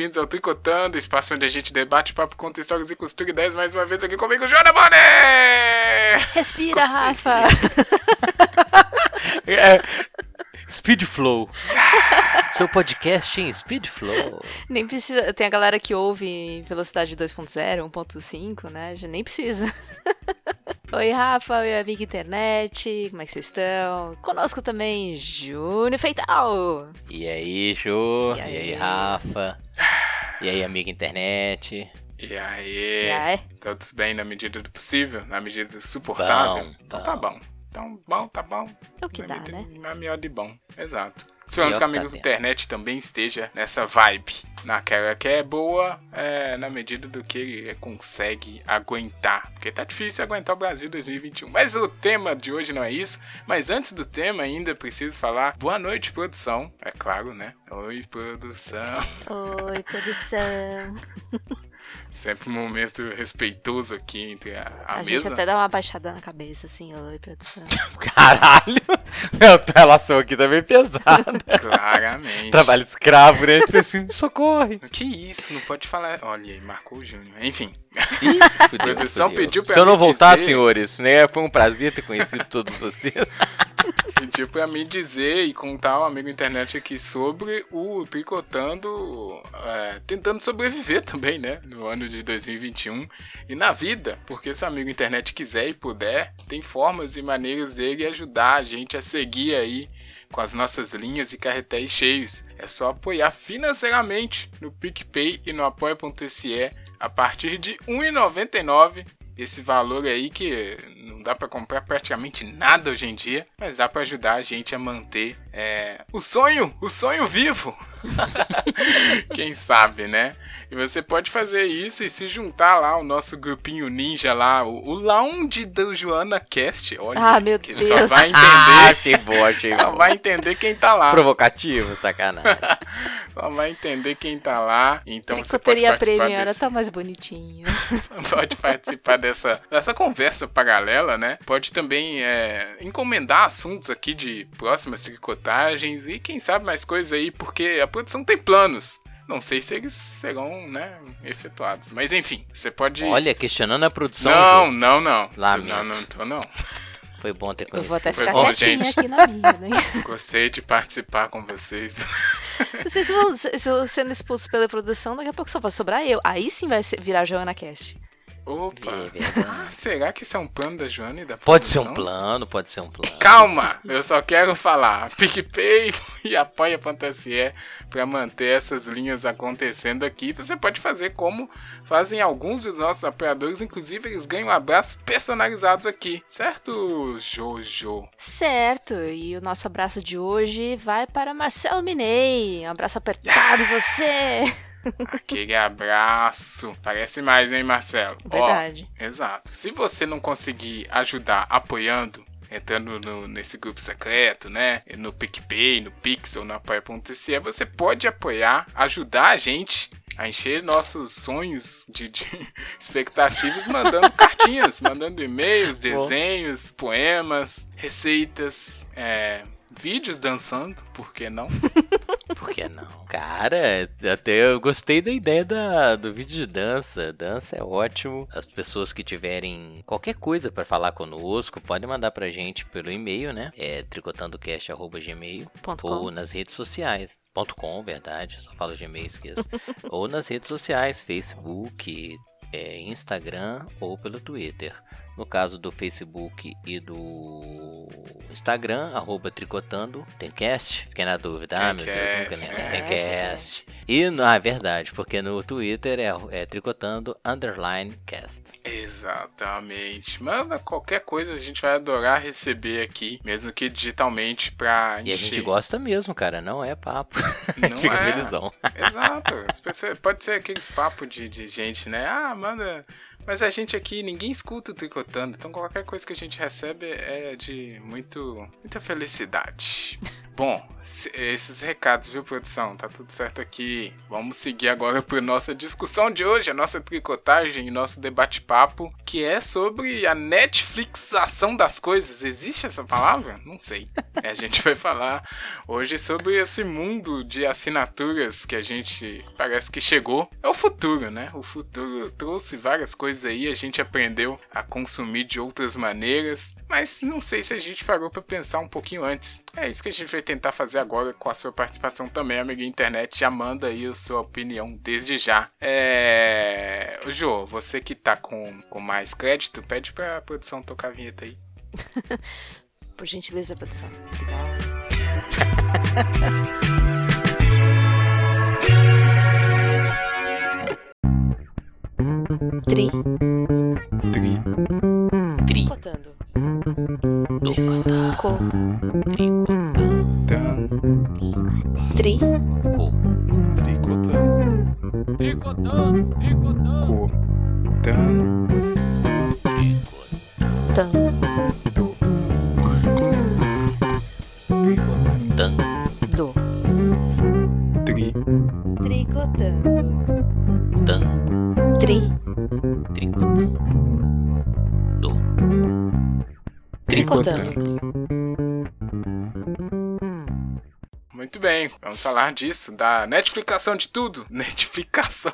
bem-vindos ao Tricotando, espaço onde a gente debate, papo, conta histórias e costura ideias. Mais uma vez aqui comigo, Joana Bonet! Respira, Consegui. Rafa! É, Speed Flow. Seu podcast em Speed Flow. Nem precisa. Tem a galera que ouve em velocidade 2.0, 1.5, né? Já nem precisa. Oi, Rafa, oi, amiga internet, como é que vocês estão? Conosco também, Júnior Feital. E aí, Jô? E E aí? aí, Rafa? E aí, amiga internet? E aí? E aí? Todos bem na medida do possível, na medida do suportável? Bom, então tá bom. Então, bom, tá bom. É o que na dá, medida- né? Na melhor de bom, exato. Esperamos que a que tá amiga tendo. internet também esteja nessa vibe. Naquela que é boa, é, na medida do que ele consegue aguentar. Porque tá difícil aguentar o Brasil 2021. Mas o tema de hoje não é isso. Mas antes do tema, ainda preciso falar boa noite, produção. É claro, né? Oi, produção. Oi, produção. Sempre um momento respeitoso aqui entre a, a, A, gente mesa. até dá uma baixada na cabeça, assim, oi, produção. Caralho! Meu, relação aqui tá bem pesada. Claramente. Trabalho escravo, né? Tipo assim, socorre. Que isso, não pode falar. Olha aí, marcou o Júnior. Enfim, Ih, fudeu, produção fudeu. pediu pra Se eu não voltar, dizer- senhores, né? Foi um prazer ter conhecido todos vocês. Pediu pra mim dizer e contar um amigo internet aqui sobre o Tricotando, é, tentando sobreviver também, né? No ano de 2021 e na vida, porque se o amigo internet quiser e puder, tem formas e maneiras dele ajudar a gente a seguir aí com as nossas linhas e carretéis cheios. É só apoiar financeiramente no PicPay e no apoia.se a partir de R$ 1,99. Esse valor aí que não dá pra comprar praticamente nada hoje em dia, mas dá pra ajudar a gente a manter é, o sonho, o sonho vivo. Quem sabe, né? E você pode fazer isso e se juntar lá ao nosso grupinho ninja lá, o, o Lounge do Joana Cast. Olha, Ah, meu que Deus. só vai Ah, entender, achei bom, achei só bom. vai entender quem tá lá. Provocativo, sacanagem. Só vai entender quem tá lá. Então você pode participar desse, tão mais bonitinho. pode participar dessa, dessa conversa paralela, né? Pode também é, encomendar assuntos aqui de próximas e quem sabe mais coisas aí, porque a produção tem planos. Não sei se eles serão, né, efetuados. Mas enfim, você pode. Olha, questionando a produção. Não, Jô. não, não. Lamento. Não, não tô, não. Foi bom ter Eu conhecido. vou até Foi ficar bom, quietinha gente. aqui na minha, né? Gostei de participar com vocês. Vocês vão se- se eu sendo expulso pela produção, daqui a pouco só vai sobrar eu. Aí sim vai virar Joana Cast. Opa! É. Ah, será que isso é um plano da Joana e da Pode ser um plano, pode ser um plano. Calma, eu só quero falar. PicPay e apoia.se para manter essas linhas acontecendo aqui. Você pode fazer como fazem alguns dos nossos apoiadores, inclusive eles ganham abraços personalizados aqui, certo, Jojo? Certo, e o nosso abraço de hoje vai para Marcelo Minei. Um abraço apertado em você. Aquele abraço. Parece mais, hein, Marcelo? Ó, Verdade. Exato. Se você não conseguir ajudar apoiando, entrando no- nesse grupo secreto, né? No PicPay, no Pixel, no apoia.se, você pode apoiar, ajudar a gente a encher nossos sonhos de, de expectativas mandando cartinhas, mandando e-mails, desenhos, poemas, receitas, é, vídeos dançando, por que não? Por que não? Cara, até eu gostei da ideia da, do vídeo de dança. Dança é ótimo. As pessoas que tiverem qualquer coisa pra falar conosco, podem mandar pra gente pelo e-mail, né? É tricotandocast.gmail Ponto ou nas redes sociais. Ponto .com, verdade, só falo Gmail, esqueço. ou nas redes sociais, Facebook, é, Instagram ou pelo Twitter. No caso do Facebook e do Instagram, arroba tricotando, tem cast? Fiquei na dúvida. Ah, meu Deus, nunca Tem lembro. cast, Tem é. cast. E, no- ah, é verdade, porque no Twitter é, é tricotando underline cast. Exatamente. Manda qualquer coisa, a gente vai adorar receber aqui, mesmo que digitalmente, pra E a gente gosta mesmo, cara, não é papo. Não Fica é. felizão. Exato. Pode ser aqueles papos de, de gente, né? Ah, manda, Mas a gente aqui, ninguém escuta o Tricotando, então qualquer coisa que a gente recebe é de muito, muita felicidade. Bom, esses recados, viu, produção? Tá tudo certo aqui. Vamos seguir agora para nossa discussão de hoje, a nossa tricotagem nosso debate-papo, que é sobre a Netflixação das coisas. Existe essa palavra? Não sei. a gente vai falar hoje sobre esse mundo de assinaturas que a gente parece que chegou. É o futuro, né? O futuro trouxe várias coisas aí, a gente aprendeu a consumir de outras maneiras, mas não sei se a gente parou para pensar um pouquinho antes. É isso que a gente vai tentar fazer agora com a sua participação também, amiga internet. Já manda aí a sua opinião desde já. É. Jô, você que tá com, com mais crédito, pede pra produção tocar a vinheta aí. Por gentileza, produção. Tri. Tri. Tricotando. Co. Tricotando. Tri. Co. Tricotando. Tricotando. Tricotando. Cotando. Tan. Do. Tricotando. Bem, vamos falar disso, da Netflixação de tudo. Netflixação.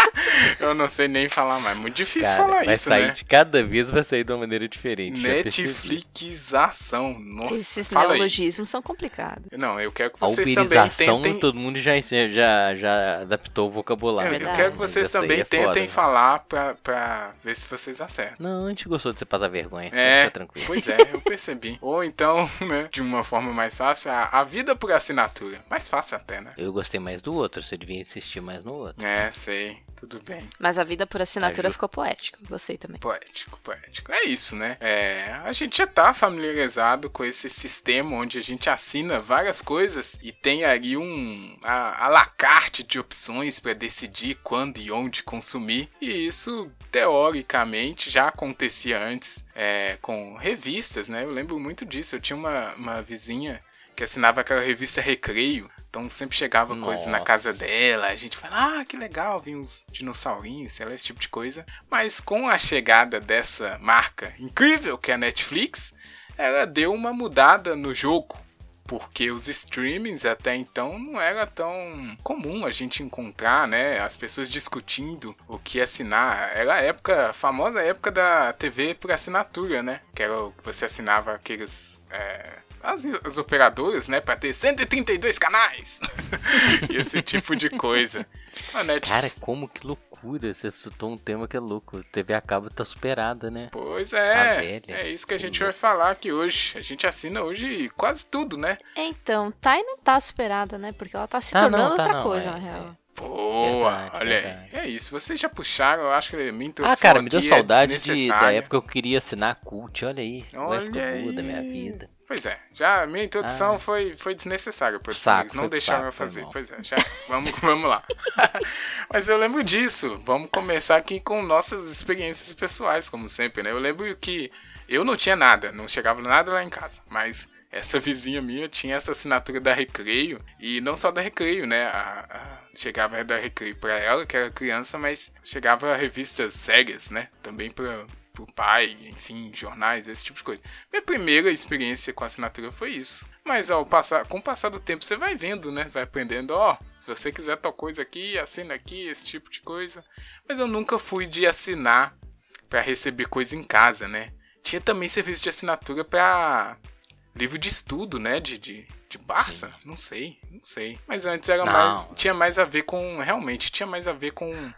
Eu não sei nem falar mais. Muito difícil Cara, falar vai isso, sair né? de cada vez vai sair de uma maneira diferente. Netflixação. Nossa, Esses fala aí. neologismos são complicados. Não, eu quero que vocês também tentem. todo mundo já, já, já adaptou o vocabulário. Eu, eu quero que vocês aí também é foda, tentem né? falar pra, pra ver se vocês acertam. Não, a gente gostou de você passar vergonha. É, Fica tranquilo. pois é, eu percebi. Ou então, né, de uma forma mais fácil, a, a vida por assinatura. Mais fácil até, né? Eu gostei mais do outro, você devia insistir mais no outro. É, sei. Tudo bem. Mas a vida por assinatura Ajuda. ficou poético. Gostei também. Poético, poético. É isso, né? É, a gente já tá familiarizado com esse sistema onde a gente assina várias coisas e tem ali um a, a la carte de opções para decidir quando e onde consumir. E isso, teoricamente, já acontecia antes é, com revistas, né? Eu lembro muito disso. Eu tinha uma, uma vizinha que assinava aquela revista Recreio. Então sempre chegava coisa na Nossa. casa dela, a gente fala, ah, que legal, vinha uns dinossaurinhos, sei lá, esse tipo de coisa. Mas com a chegada dessa marca incrível que é a Netflix, ela deu uma mudada no jogo. Porque os streamings até então não era tão comum a gente encontrar, né? As pessoas discutindo o que assinar. Era a época, a famosa época da TV por assinatura, né? Que era o que você assinava aqueles. é, as, as operadoras, né? Pra ter 132 canais. e esse tipo de coisa. A Netflix. Cara, como que loucura. Você citou um tema que é louco. TV a cabo tá superada, né? Pois Tá é, velha. é isso que a Que gente louco. vai falar aqui hoje. A gente assina hoje quase tudo, né? Então, Thay não tá superada, né? Porque ela tá se Ah, não, tornando tá outra não, coisa, é, na real. Boa, Verdade, olha verdade. aí. É isso, vocês já puxaram, eu acho que a minha introdução Ah, cara, me deu aqui saudade é de, da época que eu queria assinar a Cult. Olha aí. Olha época aí. da minha vida. Pois é, já minha introdução Ah. foi, foi desnecessária, por Saco, eles não deixaram saco, eu fazer. Pois é, já, vamos, vamos lá. Mas eu lembro disso. Vamos começar aqui com nossas experiências pessoais, como sempre, né? Eu lembro que eu não tinha nada, não chegava nada lá em casa, mas essa vizinha minha tinha essa assinatura da Recreio, e não só da Recreio, né? A, a- chegava da Recreio pra ela, que era criança, mas chegava revistas sérias, né? Também pra, pro pai, enfim, jornais, esse tipo de coisa. Minha primeira experiência com assinatura foi isso. Mas ao passar, com o passar do tempo, você vai vendo, né? Vai aprendendo, ó, se você quiser tal coisa aqui, assina aqui, esse tipo de coisa. Mas eu nunca fui de assinar pra receber coisa em casa, né? Tinha também serviço de assinatura pra livro de estudo, né? De, de, de Barça? Não sei, não sei. Mas antes era Não. mais. Tinha mais a ver com. Realmente, tinha mais a ver com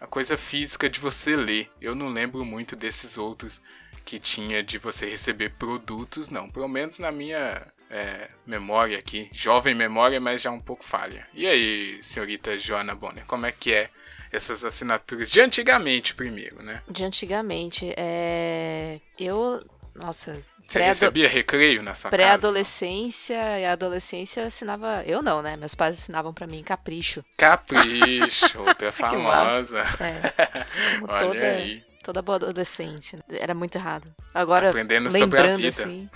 a coisa física de você ler. Eu não lembro muito desses outros que tinha de você receber produtos, não. Pelo menos na minha é, memória aqui. Jovem memória, mas já um pouco falha. E aí, senhorita Joana Bonner, como é que é essas assinaturas de antigamente primeiro, né? De antigamente, é... Eu... Nossa, Você recebia recreio na sua pré-adolescência e adolescência eu assinava... Eu não, né? Meus pais assinavam pra mim Capricho. Capricho, outra massa. famosa. É, como Olha toda, aí. Toda boa adolescente. Era muito errado. Agora, Aprendendo sobre a vida. assim.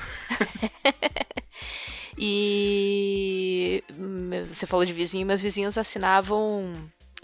e hum, você falou de vizinho, meus vizinhos assinavam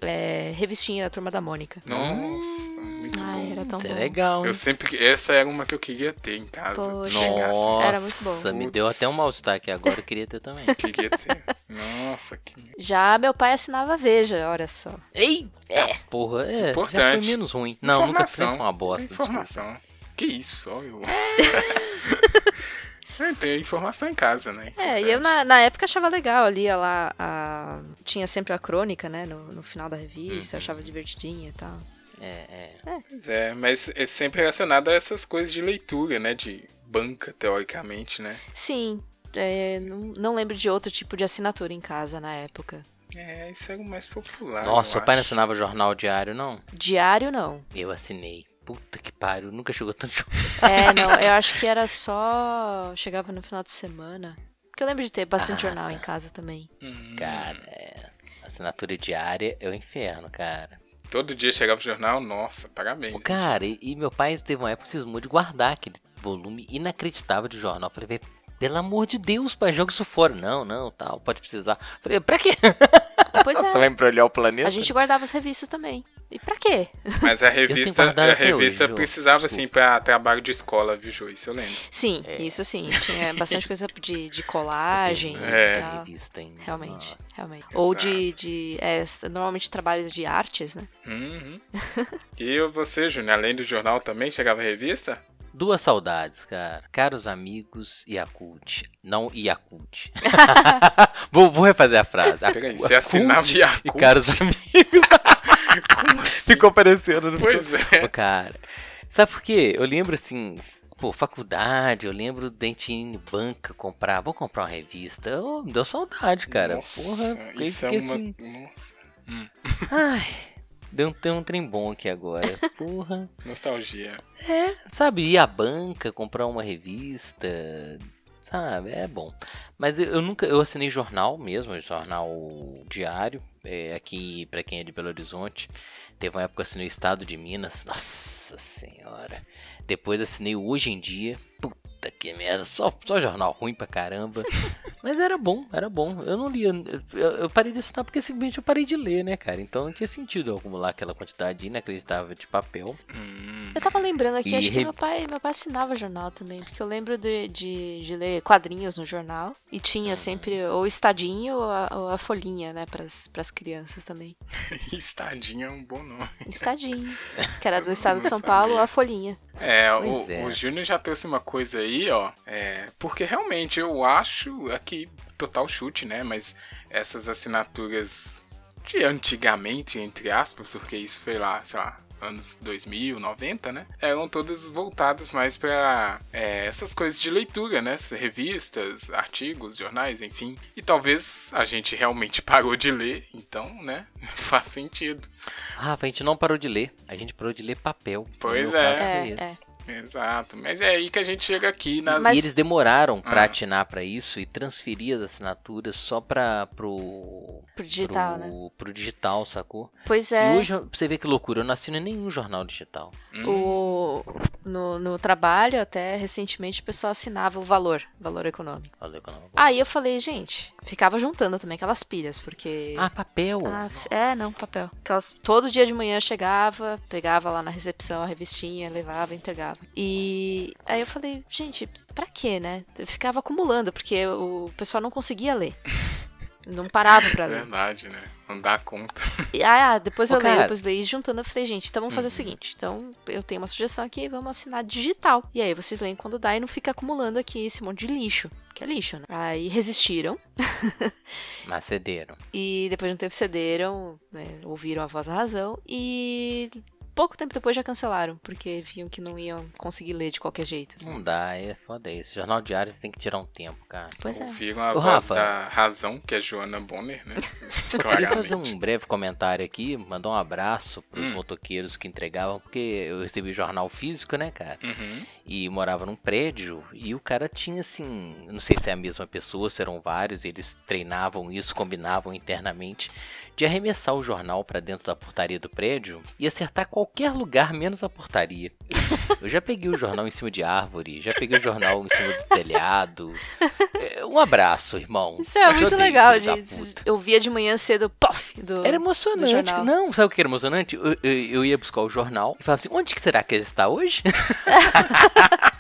é, revistinha da turma da Mônica. Nossa, muito Ai, bom. era tão é bom. legal, hein? Eu sempre. Essa era uma que eu queria ter em casa. Poxa. Nossa, Era muito bom. me deu até um mal-estar aqui agora, eu queria ter também. Queria ter. Nossa, que. Já meu pai assinava Veja, olha só. Ei! É, porra, é, já Importante. foi menos ruim. Não, nunca foi uma bosta. desculpa. Informação. Que isso, só eu. É, Tem informação em casa, né? É, e eu na, na época achava legal ali, lá, a... tinha sempre a crônica, né, no, no final da revista, eu achava divertidinha e tal. É, é. Pois é, mas é sempre relacionado a essas coisas de leitura, né? De banca, teoricamente, né? Sim, é, não, não lembro de outro tipo de assinatura em casa na época. É, isso é o mais popular. Nossa, seu pai não assinava jornal diário, não? Diário, não. Eu assinei. Puta que pariu, nunca chegou tanto jornal. É, não, eu acho que era só. Chegava no final de semana. Porque eu lembro de ter bastante Ah, jornal tá. em casa também. Hum, Cara, é, assinatura diária é o inferno, cara. Todo dia chegava o jornal, nossa, parabéns. Pô, cara, e, e meu pai teve uma época que cismou de guardar aquele volume inacreditável de jornal. Falei, pelo amor de Deus, pai, joga isso fora. Não, não, tal, pode precisar. Falei, pra quê? Pois é, Também pra olhar o planeta? a gente guardava as revistas também. E pra quê? Mas a revista, a revista hoje, precisava, assim, pra trabalho de escola, viu, Jô? Isso eu lembro. Sim, É. isso sim. Tinha bastante coisa de, de colagem É. e tal. Revista, hein? Realmente, Nossa. realmente. Ou de, de é, normalmente trabalhos de artes, né? Uhum. e você, Júnior, além do jornal também chegava a revista? Duas saudades, cara. Caros amigos Yakult. Não Yakult. vou, vou refazer a frase. Peraí, você assinava E Yakult? caros amigos. Ficou parecendo. não Pois ficou? é. Pô, cara. Sabe por quê? Eu lembro assim, pô, faculdade, eu lembro de a gente ir em banca comprar, vou comprar uma revista. Oh, me deu saudade, cara. Nossa, Porra, isso é uma... assim. Nossa, Ai, deu, deu um trem bom aqui agora. Porra. nostalgia. Sabe, ir à banca, comprar uma revista, sabe, é bom. Mas eu, eu nunca, eu assinei jornal mesmo, jornal diário, é, aqui pra quem é de Belo Horizonte. Teve uma época que eu assinei o Estado de Minas, nossa senhora. Depois assinei o Hoje em Dia, puta que merda, só, só jornal ruim pra caramba. Mas era bom, era bom. Eu não lia, eu, eu parei de assinar porque simplesmente eu parei de ler, né, cara? Então não tinha sentido eu acumular aquela quantidade inacreditável de papel. Hum, Eu tava lembrando aqui, E acho que re- meu pai, meu pai assinava jornal também, porque eu lembro de, de, de ler quadrinhos no jornal e tinha Uhum. sempre ou o estadinho ou a, ou a folhinha, né, pras, pras crianças também. Estadinho é um bom nome. Estadinho, que era do estado de São. Paulo, a folhinha. É, o, é. o Júnior já trouxe uma coisa aí, ó. É, porque realmente eu acho aqui total chute, né? Mas essas assinaturas de antigamente, entre aspas, porque isso foi lá, sei lá, anos 2000, 90, né? Eram todas voltadas mais para essas coisas de leitura, né? Revistas, artigos, jornais, enfim. E talvez a gente realmente parou de ler, então, né? Faz sentido. Rafa, a gente não parou de ler. A gente parou de ler papel. Pois é. É, esse. Exato. Mas é aí que a gente chega aqui nas. Mas- E eles demoraram pra Ah. atinar pra isso e transferir as assinaturas só pra, pro, Pro digital, pro, né? pro digital, sacou? Pois E é, hoje, pra você ver que loucura, eu não assino em nenhum jornal digital. Hum, o, no, no trabalho, até recentemente, o pessoal assinava o valor, valor econômico. Eu não- Aí eu falei, gente, ficava juntando também aquelas pilhas, porque... Ah, papel! Ah, é, não, papel. Aquelas, todo dia de manhã eu chegava, pegava lá na recepção a revistinha, levava, entregava. E aí eu falei, gente, pra quê, né? Eu ficava acumulando, porque o pessoal não conseguia ler. Não parava pra ler. Verdade, né? Não dá conta. E, ah, ah, depois Ô, eu leio, depois leio, e juntando eu falei, gente, então vamos fazer o Uhum. seguinte. Então, eu tenho uma sugestão aqui, vamos assinar digital. E aí vocês leem quando dá e não fica acumulando aqui esse monte de lixo. Que é lixo, né? Aí resistiram. Mas cederam. E depois de um tempo cederam, né, ouviram a voz da razão e pouco tempo depois já cancelaram, porque viam que não iam conseguir ler de qualquer jeito. Não dá, é foda isso. Jornal diário você tem que tirar um tempo, cara. Pois é. Ouviram a Ô, voz Rafa. da razão, que é Joana Bonner, né? Eu queria Claramente. fazer um breve comentário aqui, mandar um abraço pros Hum. motoqueiros que entregavam, porque eu recebi jornal físico, né, cara? Uhum. e morava num prédio e o cara tinha assim, não sei se é a mesma pessoa, se eram vários, eles treinavam isso, combinavam internamente. De arremessar o jornal para dentro da portaria do prédio e acertar qualquer lugar menos a portaria. Eu já peguei o jornal em cima de árvore, já peguei o jornal em cima do telhado. É, um abraço, irmão. Isso é muito legal. De, eu via de manhã cedo, pof, do Era emocionante. Não, sabe o que era emocionante? Eu, eu, eu ia buscar o jornal e falava assim, onde que será que ele está hoje?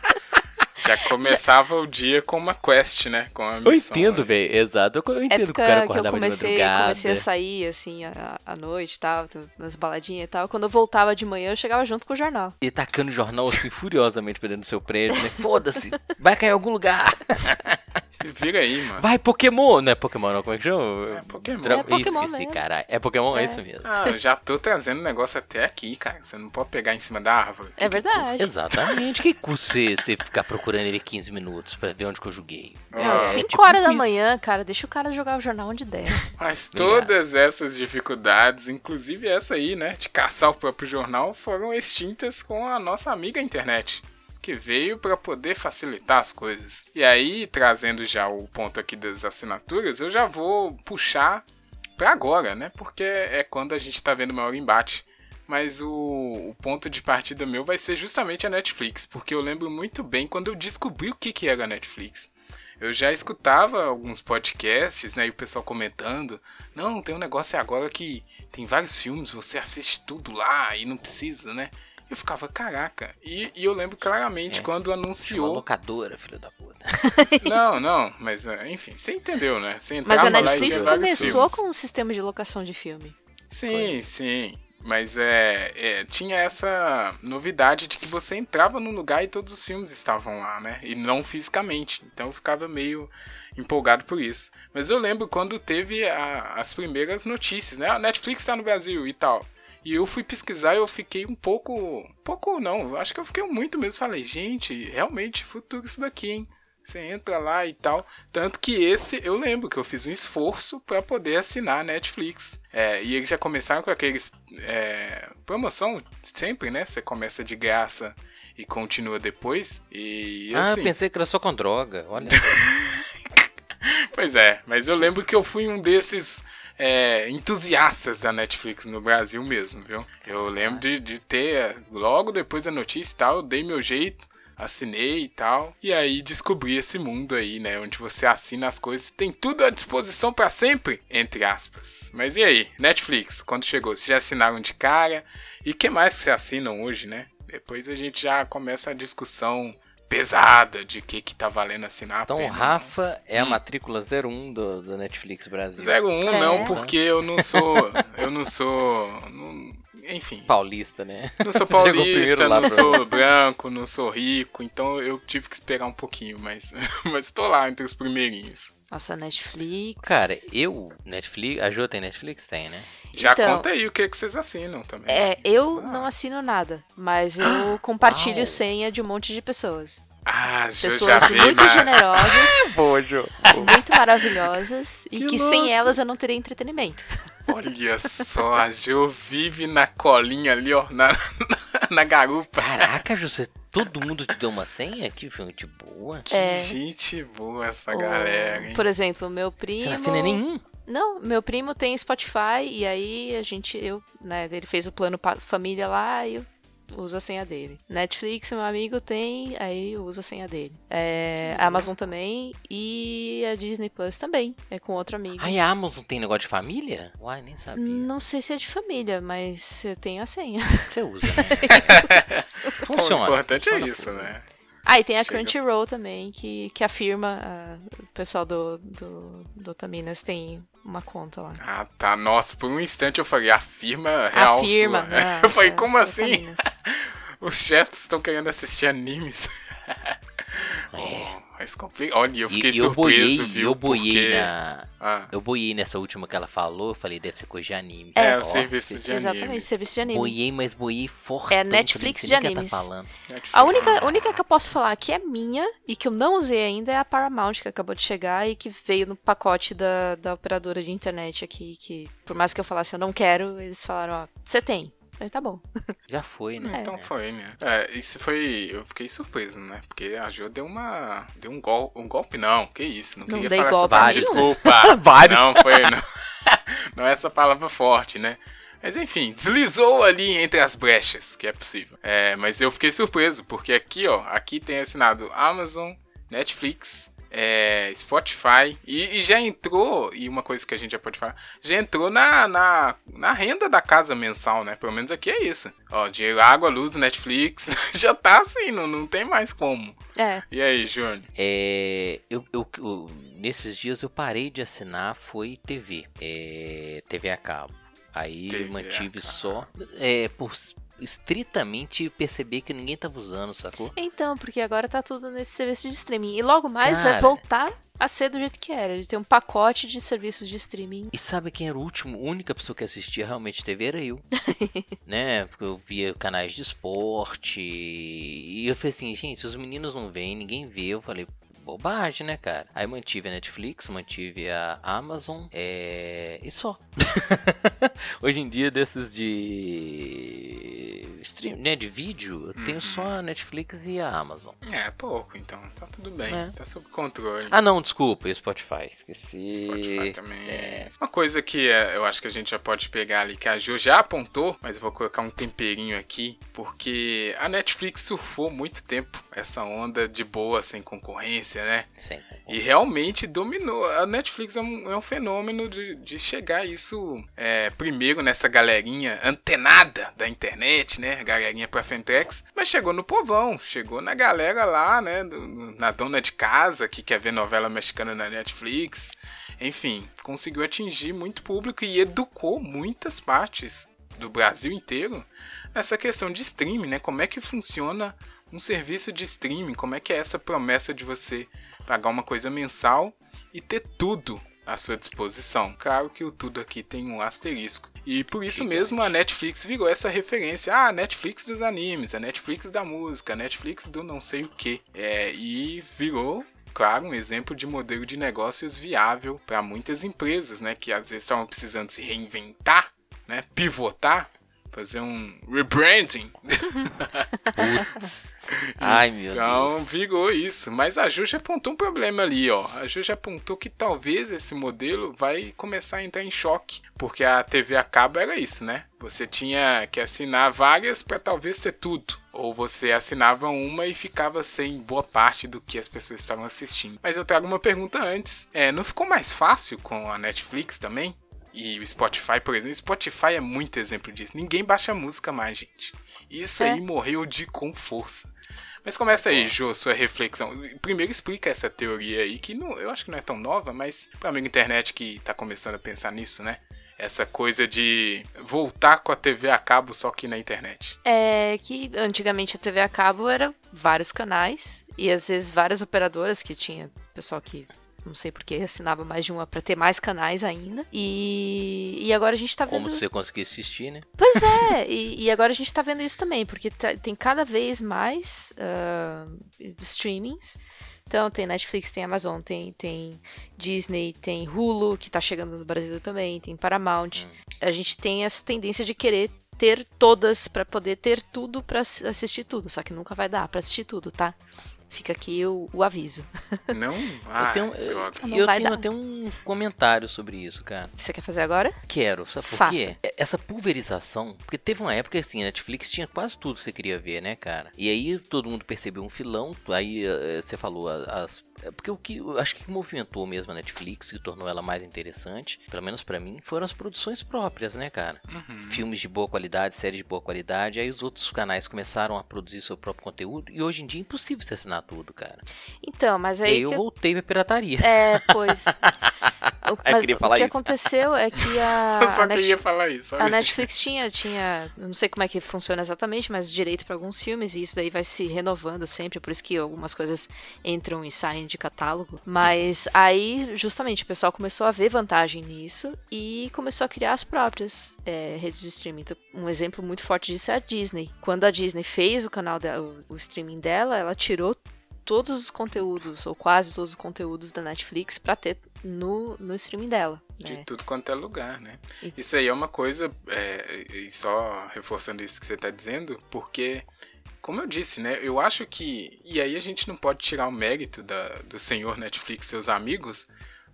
Já começava Já... o dia com uma quest, né? Com a missão, eu entendo, né? velho. Exato. Eu entendo Época que o cara acordava que eu comecei, de madrugada. comecei a sair, assim, à, noite e tal, nas baladinhas e tal. Quando eu voltava de manhã, eu chegava junto com o jornal. E tacando o jornal, assim, furiosamente pra dentro do seu prédio, né? Foda-se, vai cair em algum lugar. Vira aí, mano. Vai, Pokémon! Não é Pokémon, não? Como é que chama? É Pokémon. Tra... É Pokémon isso, mesmo. caralho. É Pokémon, é. é. isso mesmo. Ah, eu já tô trazendo o negócio até aqui, cara. Você não pode pegar em cima da árvore. É verdade. Exatamente. que custa você ficar procurando ele 15 minutos pra ver onde que eu joguei? Ah, 5 tipo horas da manhã, cara. Deixa o cara jogar o jornal onde der. Mas todas essas dificuldades, inclusive essa aí, né, de caçar o próprio jornal, foram extintas com a nossa amiga internet que veio para poder facilitar as coisas. E aí, trazendo já o ponto aqui das assinaturas, eu já vou puxar para agora, né? Porque é quando a gente está vendo o maior embate. Mas o, o, ponto de partida meu vai ser justamente a Netflix, porque eu lembro muito bem quando eu descobri o que, que era a Netflix. Eu já escutava alguns podcasts, né, e o pessoal comentando, não, tem um negócio agora que tem vários filmes, você assiste tudo lá e não precisa, né? Eu ficava, caraca. E, e eu lembro claramente é, quando anunciou. Uma locadora, filho da puta. não, não, mas é, enfim, você entendeu, né? Você mas a Netflix começou com um sistema de locação de filme. Sim, Foi. sim. Mas é, é, tinha essa novidade de que você entrava num lugar e todos os filmes estavam lá, né? E não fisicamente. Então eu ficava meio empolgado por isso. Mas eu lembro quando teve a, as primeiras notícias, né? A Netflix está no Brasil e tal. E eu fui pesquisar e eu fiquei um pouco. Pouco não, acho que eu fiquei muito mesmo. Falei, gente, realmente futuro isso daqui, hein? Você entra lá e tal. Tanto que esse eu lembro que eu fiz um esforço para poder assinar a Netflix. É, e eles já começaram com aqueles. É, promoção sempre, né? Você começa de graça e continua depois. E ah, assim... Ah, pensei que era só com droga, olha. pois é, mas eu lembro que eu fui um desses é, entusiastas da Netflix no Brasil mesmo, viu? Eu lembro de, de ter, logo depois da notícia e tal, eu dei meu jeito, assinei e tal. E aí descobri esse mundo aí, né? Onde você assina as coisas, tem tudo à disposição para sempre, entre aspas. Mas e aí, Netflix, quando chegou? Vocês já assinaram de cara? E que mais que você assinam hoje, né? Depois a gente já começa a discussão pesada de que que tá valendo assinar Então o Rafa é a hum. matrícula 01 do, do Netflix Brasil. 01 é. não, porque eu não sou, eu não sou, não, enfim. Paulista, né? Não sou paulista, não sou branco, não sou rico, então eu tive que esperar um pouquinho, mas mas tô lá entre os primeirinhos. Nossa, Netflix. Cara, eu, Netflix, a Jo tem Netflix? Tem, né? Já então, conta aí o que, é que vocês assinam também. É, eu ah. não assino nada, mas eu compartilho Uau. senha de um monte de pessoas. Ah, pessoas já muito generosas, Boa, jo. muito maravilhosas e que, que sem elas eu não teria entretenimento. Olha só, a Jo vive na colinha ali, ó, na, na garupa. Caraca, José, todo mundo te deu uma senha? Que gente boa. Que é. gente boa essa o... galera, hein? Por exemplo, meu primo... Você não assina nenhum? Não, meu primo tem Spotify e aí a gente, eu, né, ele fez o plano família lá e eu uso a senha dele. Netflix, meu amigo tem, aí usa a senha dele. É, a Amazon também e a Disney Plus também, é com outro amigo. Aí a Amazon tem negócio de família? Uai, nem sabia. Não sei se é de família, mas eu tenho a senha. Você usa, né? Funciona. O importante é isso, né? Ah, e tem a Chega. Crunchyroll também, que, que afirma, uh, o pessoal do, do, do Taminas tem uma conta lá. Ah, tá. Nossa, por um instante eu falei, afirma real Afirma. Sua. Não, eu falei, como assim? Os chefes estão querendo assistir animes. É. Oh, mas complica. Olha, eu fiquei e, surpreso, eu boiei, viu? Eu boiei porque... na. Ah. Eu boiei nessa última que ela falou, eu falei, deve ser coisa de anime. É, é o serviço de anime. Exatamente, serviço de anime. Boiei, mas boiei forte. É Netflix de tá animes. Tá Netflix. A única, ah. única que eu posso falar que é minha e que eu não usei ainda é a Paramount, que acabou de chegar e que veio no pacote da, da operadora de internet aqui, que por mais que eu falasse eu não quero, eles falaram, ó, você tem. Aí tá bom. Já foi, né? Então foi, né? É, isso foi. Eu fiquei surpreso, né? Porque a Jo deu uma. Deu um, gol, um golpe, não. Que isso? Não, Não queria dei falar golpe essa. Desculpa. Vários. Não foi. Não, não é essa palavra forte, né? Mas enfim, deslizou ali entre as brechas, que é possível. É, mas eu fiquei surpreso, porque aqui, ó, aqui tem assinado Amazon, Netflix, é, Spotify, e, e já entrou, e uma coisa que a gente já pode falar, já entrou na, na, na renda da casa mensal, né? Pelo menos aqui é isso. Ó, dinheiro, água, luz, Netflix, já tá assim, não, não tem mais como. É. E aí, Júnior? É, eu, eu- eu- nesses dias eu parei de assinar, foi TV. É, TV a cabo. Aí TV a mantive cabo. só. É, por estritamente perceber que ninguém tava usando, sacou? Então, porque agora tá tudo nesse serviço de streaming. E logo mais vai Cara. voltar a ser do jeito que era. De ter um pacote de serviços de streaming. E sabe quem era o último, a única pessoa que assistia realmente TV era eu. né? Porque eu via canais de esporte. E eu falei assim, gente, se os meninos não vêm, ninguém vê, eu falei. Bobagem, né, cara? Aí mantive a Netflix, mantive a Amazon, é... e só. Hoje em dia, desses de stream, né, de vídeo, eu tenho Uhum. só a Netflix e a Amazon. É, pouco, então. Tá tudo bem. É. Tá sob controle. Ah, não, desculpa, e o Spotify, esqueci. Spotify também. é. Uma coisa que é, eu acho que a gente já pode pegar ali, que a Jo já apontou, mas eu vou colocar um temperinho aqui, porque a Netflix surfou muito tempo essa onda de boa, sem concorrência, né? Sem E realmente dominou. A Netflix é um, é um fenômeno de, de chegar isso é, primeiro nessa galerinha antenada da internet, né? Galerinha pra Fentex. Mas chegou no povão, chegou na galera lá, né? na dona de casa que quer ver novela mexicana na Netflix. Enfim, conseguiu atingir muito público e educou muitas partes do Brasil inteiro nessa questão de streaming, né? Como é que funciona um serviço de streaming? Como é que é essa promessa de você pagar uma coisa mensal e ter tudo à sua disposição? Claro que o tudo aqui tem um asterisco. E por isso mesmo a Netflix virou essa referência. Ah, a Netflix dos animes, a Netflix da música, a Netflix do não sei o que. É, e virou claro, um exemplo de modelo de negócios viável para muitas empresas, né, que às vezes estavam precisando se reinventar, né, pivotar, fazer um rebranding. Putz. Ai, meu Então Deus. virou isso. Mas a Ju já apontou um problema ali, ó. A Ju já apontou que talvez esse modelo vai começar a entrar em choque. Porque a TV a cabo era isso, né? Você tinha que assinar várias para talvez ter tudo. Ou você assinava uma e ficava sem boa parte do que as pessoas estavam assistindo. Mas eu trago uma pergunta antes. É, não ficou mais fácil com a Netflix também? E o Spotify, por exemplo. Spotify é muito exemplo disso. Ninguém baixa música mais, gente. Isso É. aí morreu de com força. Mas começa aí, Jô, sua reflexão. Primeiro explica essa teoria aí, que não, eu acho que não é tão nova, mas para amigo internet que tá começando a pensar nisso, né? Essa coisa de voltar com a TV a cabo só que na internet. É que antigamente a TV a cabo era vários canais e às vezes várias operadoras que tinha pessoal que não sei porque assinava mais de uma pra ter mais canais ainda. E, e agora a gente tá vendo. Como você conseguir assistir, né? Pois é, e, e agora a gente tá vendo isso também, porque tá- tem cada vez mais ah, streamings. Então tem Netflix, tem Amazon, tem, tem Disney, tem Hulu, que tá chegando no Brasil também, tem Paramount. A gente tem essa tendência de querer ter todas pra poder ter tudo pra ass- assistir tudo, só que nunca vai dar pra assistir tudo, tá? Fica aqui o, o aviso. Não? Ah, eu tenho, eu. Não eu tenho até um comentário sobre isso, cara. Você quer fazer agora? Quero, sabe por Faça. quê? Essa pulverização, porque teve uma época assim, a Netflix tinha quase tudo que você queria ver, né, cara? E aí todo mundo percebeu um filão, aí eh, você falou as. É porque o que eu acho que movimentou mesmo a Netflix e tornou ela mais interessante, pelo menos pra mim, foram as produções próprias, né, cara? Uhum. Filmes de boa qualidade, séries de boa qualidade, aí os outros canais começaram a produzir seu próprio conteúdo e hoje em dia é impossível você assinar tudo, cara. Então, mas E aí. aí eu que- voltei pra pirataria. É, pois. O, Eu mas o que isso. aconteceu é que a, Eu só a, Net- queria falar isso. a sabe? Netflix tinha, tinha. eu Não sei como é que funciona exatamente, mas direito para alguns filmes, e isso daí vai se renovando sempre, por isso que algumas coisas entram e saem de catálogo. Mas aí, justamente, o pessoal começou a ver vantagem nisso e começou a criar as próprias é, redes de streaming. Então, um exemplo muito forte disso é a Disney. Quando a Disney fez o canal dela, o, streaming dela, ela tirou todos os conteúdos, ou quase todos os conteúdos da Netflix, pra ter no, no streaming dela. De né? tudo quanto é lugar, né? E- Isso aí é uma coisa, é, e só reforçando isso que você tá dizendo, porque, como eu disse, né? Eu acho que. E aí a gente não pode tirar o mérito da, do senhor Netflix e seus amigos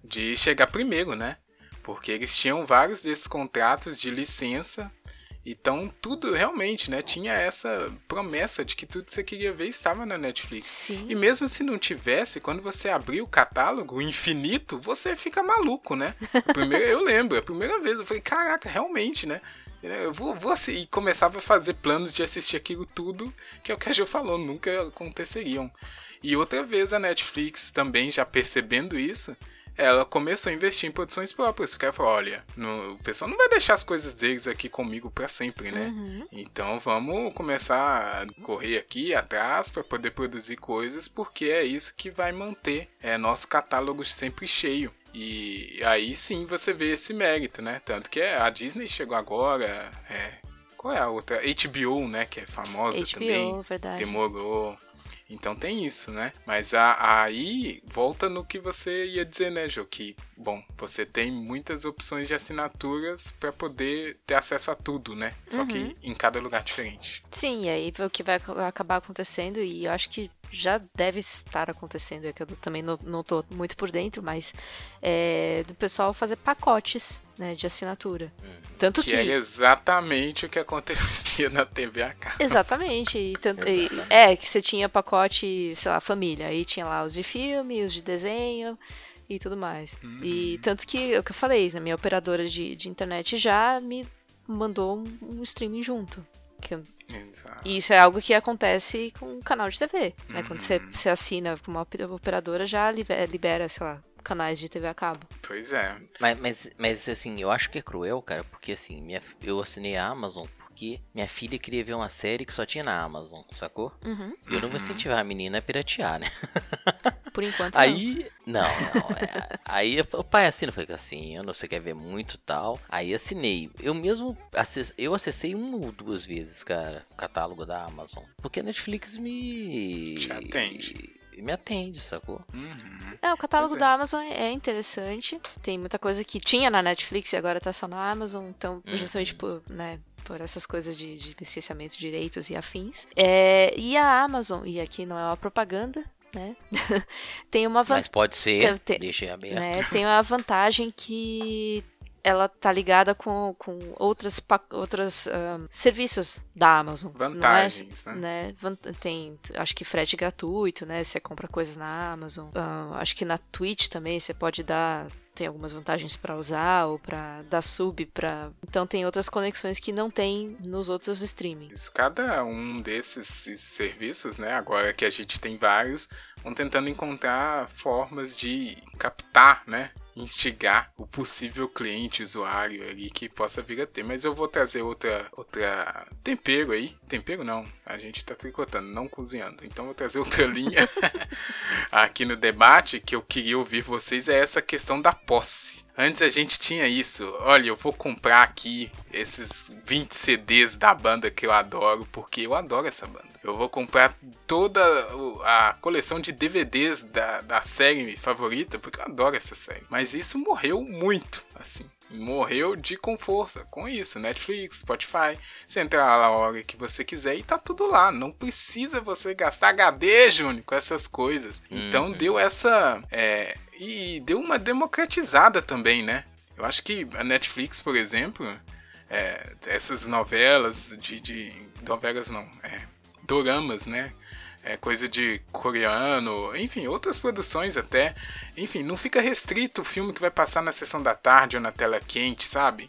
de chegar primeiro, né? Porque eles tinham vários desses contratos de licença. Então, tudo realmente, né? Tinha essa promessa de que tudo que você queria ver estava na Netflix. Sim. E mesmo se não tivesse, quando você abrir o catálogo o infinito, você fica maluco, né? A primeira, eu lembro, a primeira vez eu falei, caraca, realmente, né? Eu vou, vou assim, e começava a fazer planos de assistir aquilo tudo, que é o que a Jo falou, nunca aconteceriam. E outra vez a Netflix também já percebendo isso, ela começou a investir em produções próprias, porque ela falou, olha, no- o pessoal não vai deixar as coisas deles aqui comigo pra sempre, né? Uhum. Então vamos começar a correr aqui atrás para poder produzir coisas, porque é isso que vai manter é, nosso catálogo sempre cheio. E aí sim você vê esse mérito, né? Tanto que a Disney chegou agora. é, qual é a outra? HBO, né? Que é famosa também. HBO, verdade. Demorou. Então tem isso, né? Mas a- aí volta no que você ia dizer, né, Jô? Que, bom, você tem muitas opções de assinaturas para poder ter acesso a tudo, né? Só que Uhum. em cada lugar diferente. Sim, e aí o que vai ac- acabar acontecendo, e eu acho que já deve estar acontecendo, é que eu também não, não tô muito por dentro, mas é do pessoal fazer pacotes né, de assinatura. Tanto Que que. é exatamente o que acontecia na TV a cabo. Exatamente. E tanto- e- é, que você tinha pacote, sei lá, família. Aí tinha lá os de filme, os de desenho e tudo mais. E tanto que, é o que eu falei, a minha operadora de, de internet já me mandou um, um streaming junto. Que eu- e isso é algo que acontece com o canal de TV. Né? Quando você, Uhum. você assina com uma ope- operadora, já libe- libera, sei lá, canais de TV a cabo. Pois é. Mas, mas, mas assim, eu acho que é cruel, cara, porque assim, minha, eu assinei a Amazon porque minha filha queria ver uma série que só tinha na Amazon, sacou? Uhum. E eu não vou incentivar a menina a piratear, né? Por enquanto, não. Aí, não, não. é, aí o pai assina, foi assim, eu não sei, quer ver muito tal. Aí assinei. Eu mesmo acess, eu acessei uma ou duas vezes, cara, o catálogo da Amazon. Porque a Netflix me. Te atende. Me atende, sacou? Uhum. É, o catálogo é. da Amazon é interessante. Tem muita coisa que tinha na Netflix e agora tá só na Amazon. Então, Uhum. justamente por, né, por essas coisas de, de licenciamento de direitos e afins. É, e a Amazon, e aqui não é uma propaganda, né? tem uma Mas vantagem. pode ser, Tem- deixa aberto. Né, tem a vantagem que ela tá ligada com, com outras, pa- outros ahn, serviços da Amazon. é? Vantagens, né? né? Van- Tem, acho que frete gratuito, né? Você compra coisas na Amazon. Ah, acho que na Twitch também você pode dar. Tem algumas vantagens pra usar ou pra dar sub para. Então tem outras conexões que não tem nos outros streamings. Cada um desses serviços, né, agora que a gente tem vários, vão tentando encontrar formas de captar, né, instigar o possível cliente, usuário ali que possa vir a ter. Mas eu vou trazer outra, outra tempero aí. Tempero não, a gente tá tricotando, não cozinhando. Então vou trazer outra linha aqui no debate que eu queria ouvir vocês é essa questão da posse. Antes a gente tinha isso. Olha, eu vou comprar aqui esses 20 CDs da banda que eu adoro, porque eu adoro essa banda. Eu vou comprar toda a coleção de DVDs da, da série favorita, porque eu adoro essa série. Mas isso morreu muito, assim. Morreu de com força com isso. Netflix, Spotify. Você entra lá a hora que você quiser e tá tudo lá. Não precisa você gastar HD, Júnior, com essas coisas. Então Uhum. deu essa. é, e deu uma democratizada também, né? Eu acho que a Netflix, por exemplo, é, essas novelas de, de. Novelas não, é. Doramas, né? É coisa de coreano, enfim, outras produções até. Enfim, não fica restrito o filme que vai passar na sessão da tarde ou na tela quente, sabe?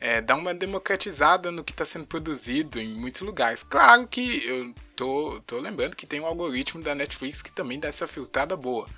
É, dá uma democratizada no que está sendo produzido em muitos lugares. Claro que eu tô, tô lembrando que tem um algoritmo da Netflix que também dá essa filtrada boa.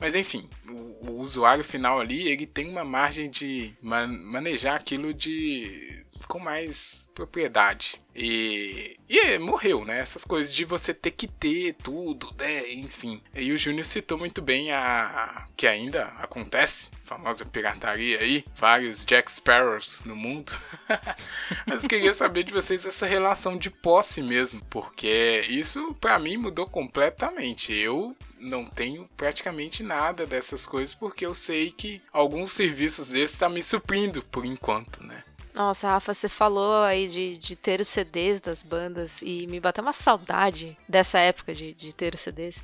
Mas enfim, o, o usuário final ali, ele tem uma margem de ma- manejar aquilo de com mais propriedade. E, e morreu, né? Essas coisas de você ter que ter tudo, né? Enfim. E o Júnior citou muito bem a, que ainda acontece, a famosa pirataria aí, vários Jack Sparrows no mundo. Mas queria saber de vocês essa relação de posse mesmo, porque isso para mim mudou completamente. Eu não tenho praticamente nada dessas coisas porque eu sei que alguns serviços desses estão tá me suprindo por enquanto, né? Nossa, Rafa, você falou aí de, de ter os CDs das bandas e me bateu uma saudade dessa época de, de ter os CDs.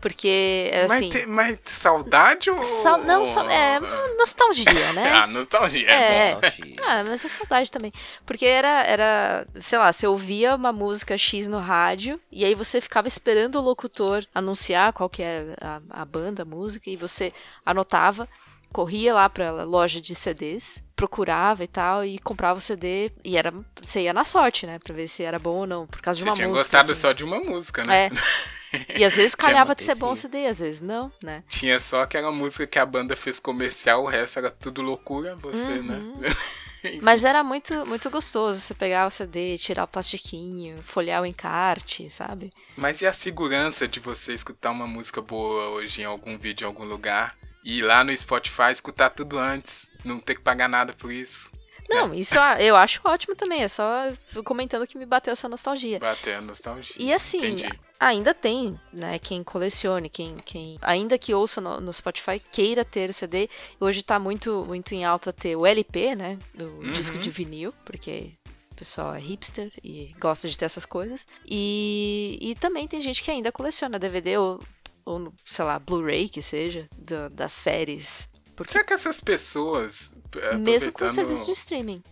Porque, assim... Mas, te, mas saudade ou... Sa não, é nostalgia, né? ah, nostalgia, é, é bom. Ah, mas é saudade também. Porque era, era, sei lá, você ouvia uma música X no rádio e aí você ficava esperando o locutor anunciar qual que era a, a banda, a música, e você anotava corria lá pra loja de CDs, procurava e tal, e comprava o CD, e era. Você ia na sorte, né? Pra ver se era bom ou não, por causa você de uma música. Você tinha gostado assim. só de uma música, né? É. E às vezes calhava de ser bom o CD, às vezes não, né? Tinha só aquela música que a banda fez comercial, o resto era tudo loucura, você, né? uhum. né? Mas era muito, muito gostoso você pegar o CD, tirar o plastiquinho, folhear o encarte, sabe? Mas e a segurança de você escutar uma música boa hoje em algum vídeo, em algum lugar, e ir lá no Spotify escutar tudo antes, não ter que pagar nada por isso? Não, isso eu acho ótimo também. É só comentando que me bateu essa nostalgia. Bateu a nostalgia. E assim, Entendi. ainda tem, né, quem colecione, quem, quem ainda que ouça no, no Spotify, queira ter o CD. Hoje tá muito, muito em alta ter o LP, né, do uhum. disco de vinil, porque o pessoal é hipster e gosta de ter essas coisas. E, e também tem gente que ainda coleciona DVD ou, ou sei lá, Blu-ray que seja, do, das séries porque... Será que essas pessoas. Mesmo com o serviço de streaming.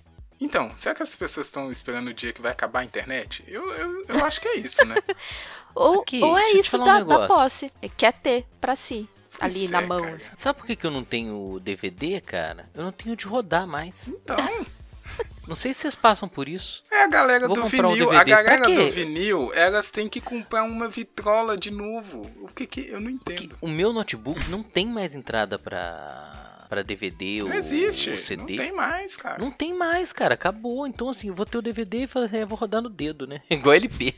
Então, será que essas pessoas estão esperando o dia que vai acabar a internet? Eu, eu, eu acho que é isso, né? ou, Aqui, ou é isso da, um da posse. É quer ter pra si. Pois ali é, na mão. Assim. Sabe por que, que eu não tenho DVD, cara? Eu não tenho de rodar mais. Então. Não sei se vocês passam por isso. É a galera do vinil. Um a galera do vinil, elas têm que comprar uma vitrola de novo. O que que. Eu não entendo. o meu notebook não tem mais entrada pra para DVD não ou, existe, CD. Não tem mais, cara. Não tem mais, cara. Acabou. Então, assim, eu vou ter o DVD e assim, eu vou rodar no dedo, né? Igual LP.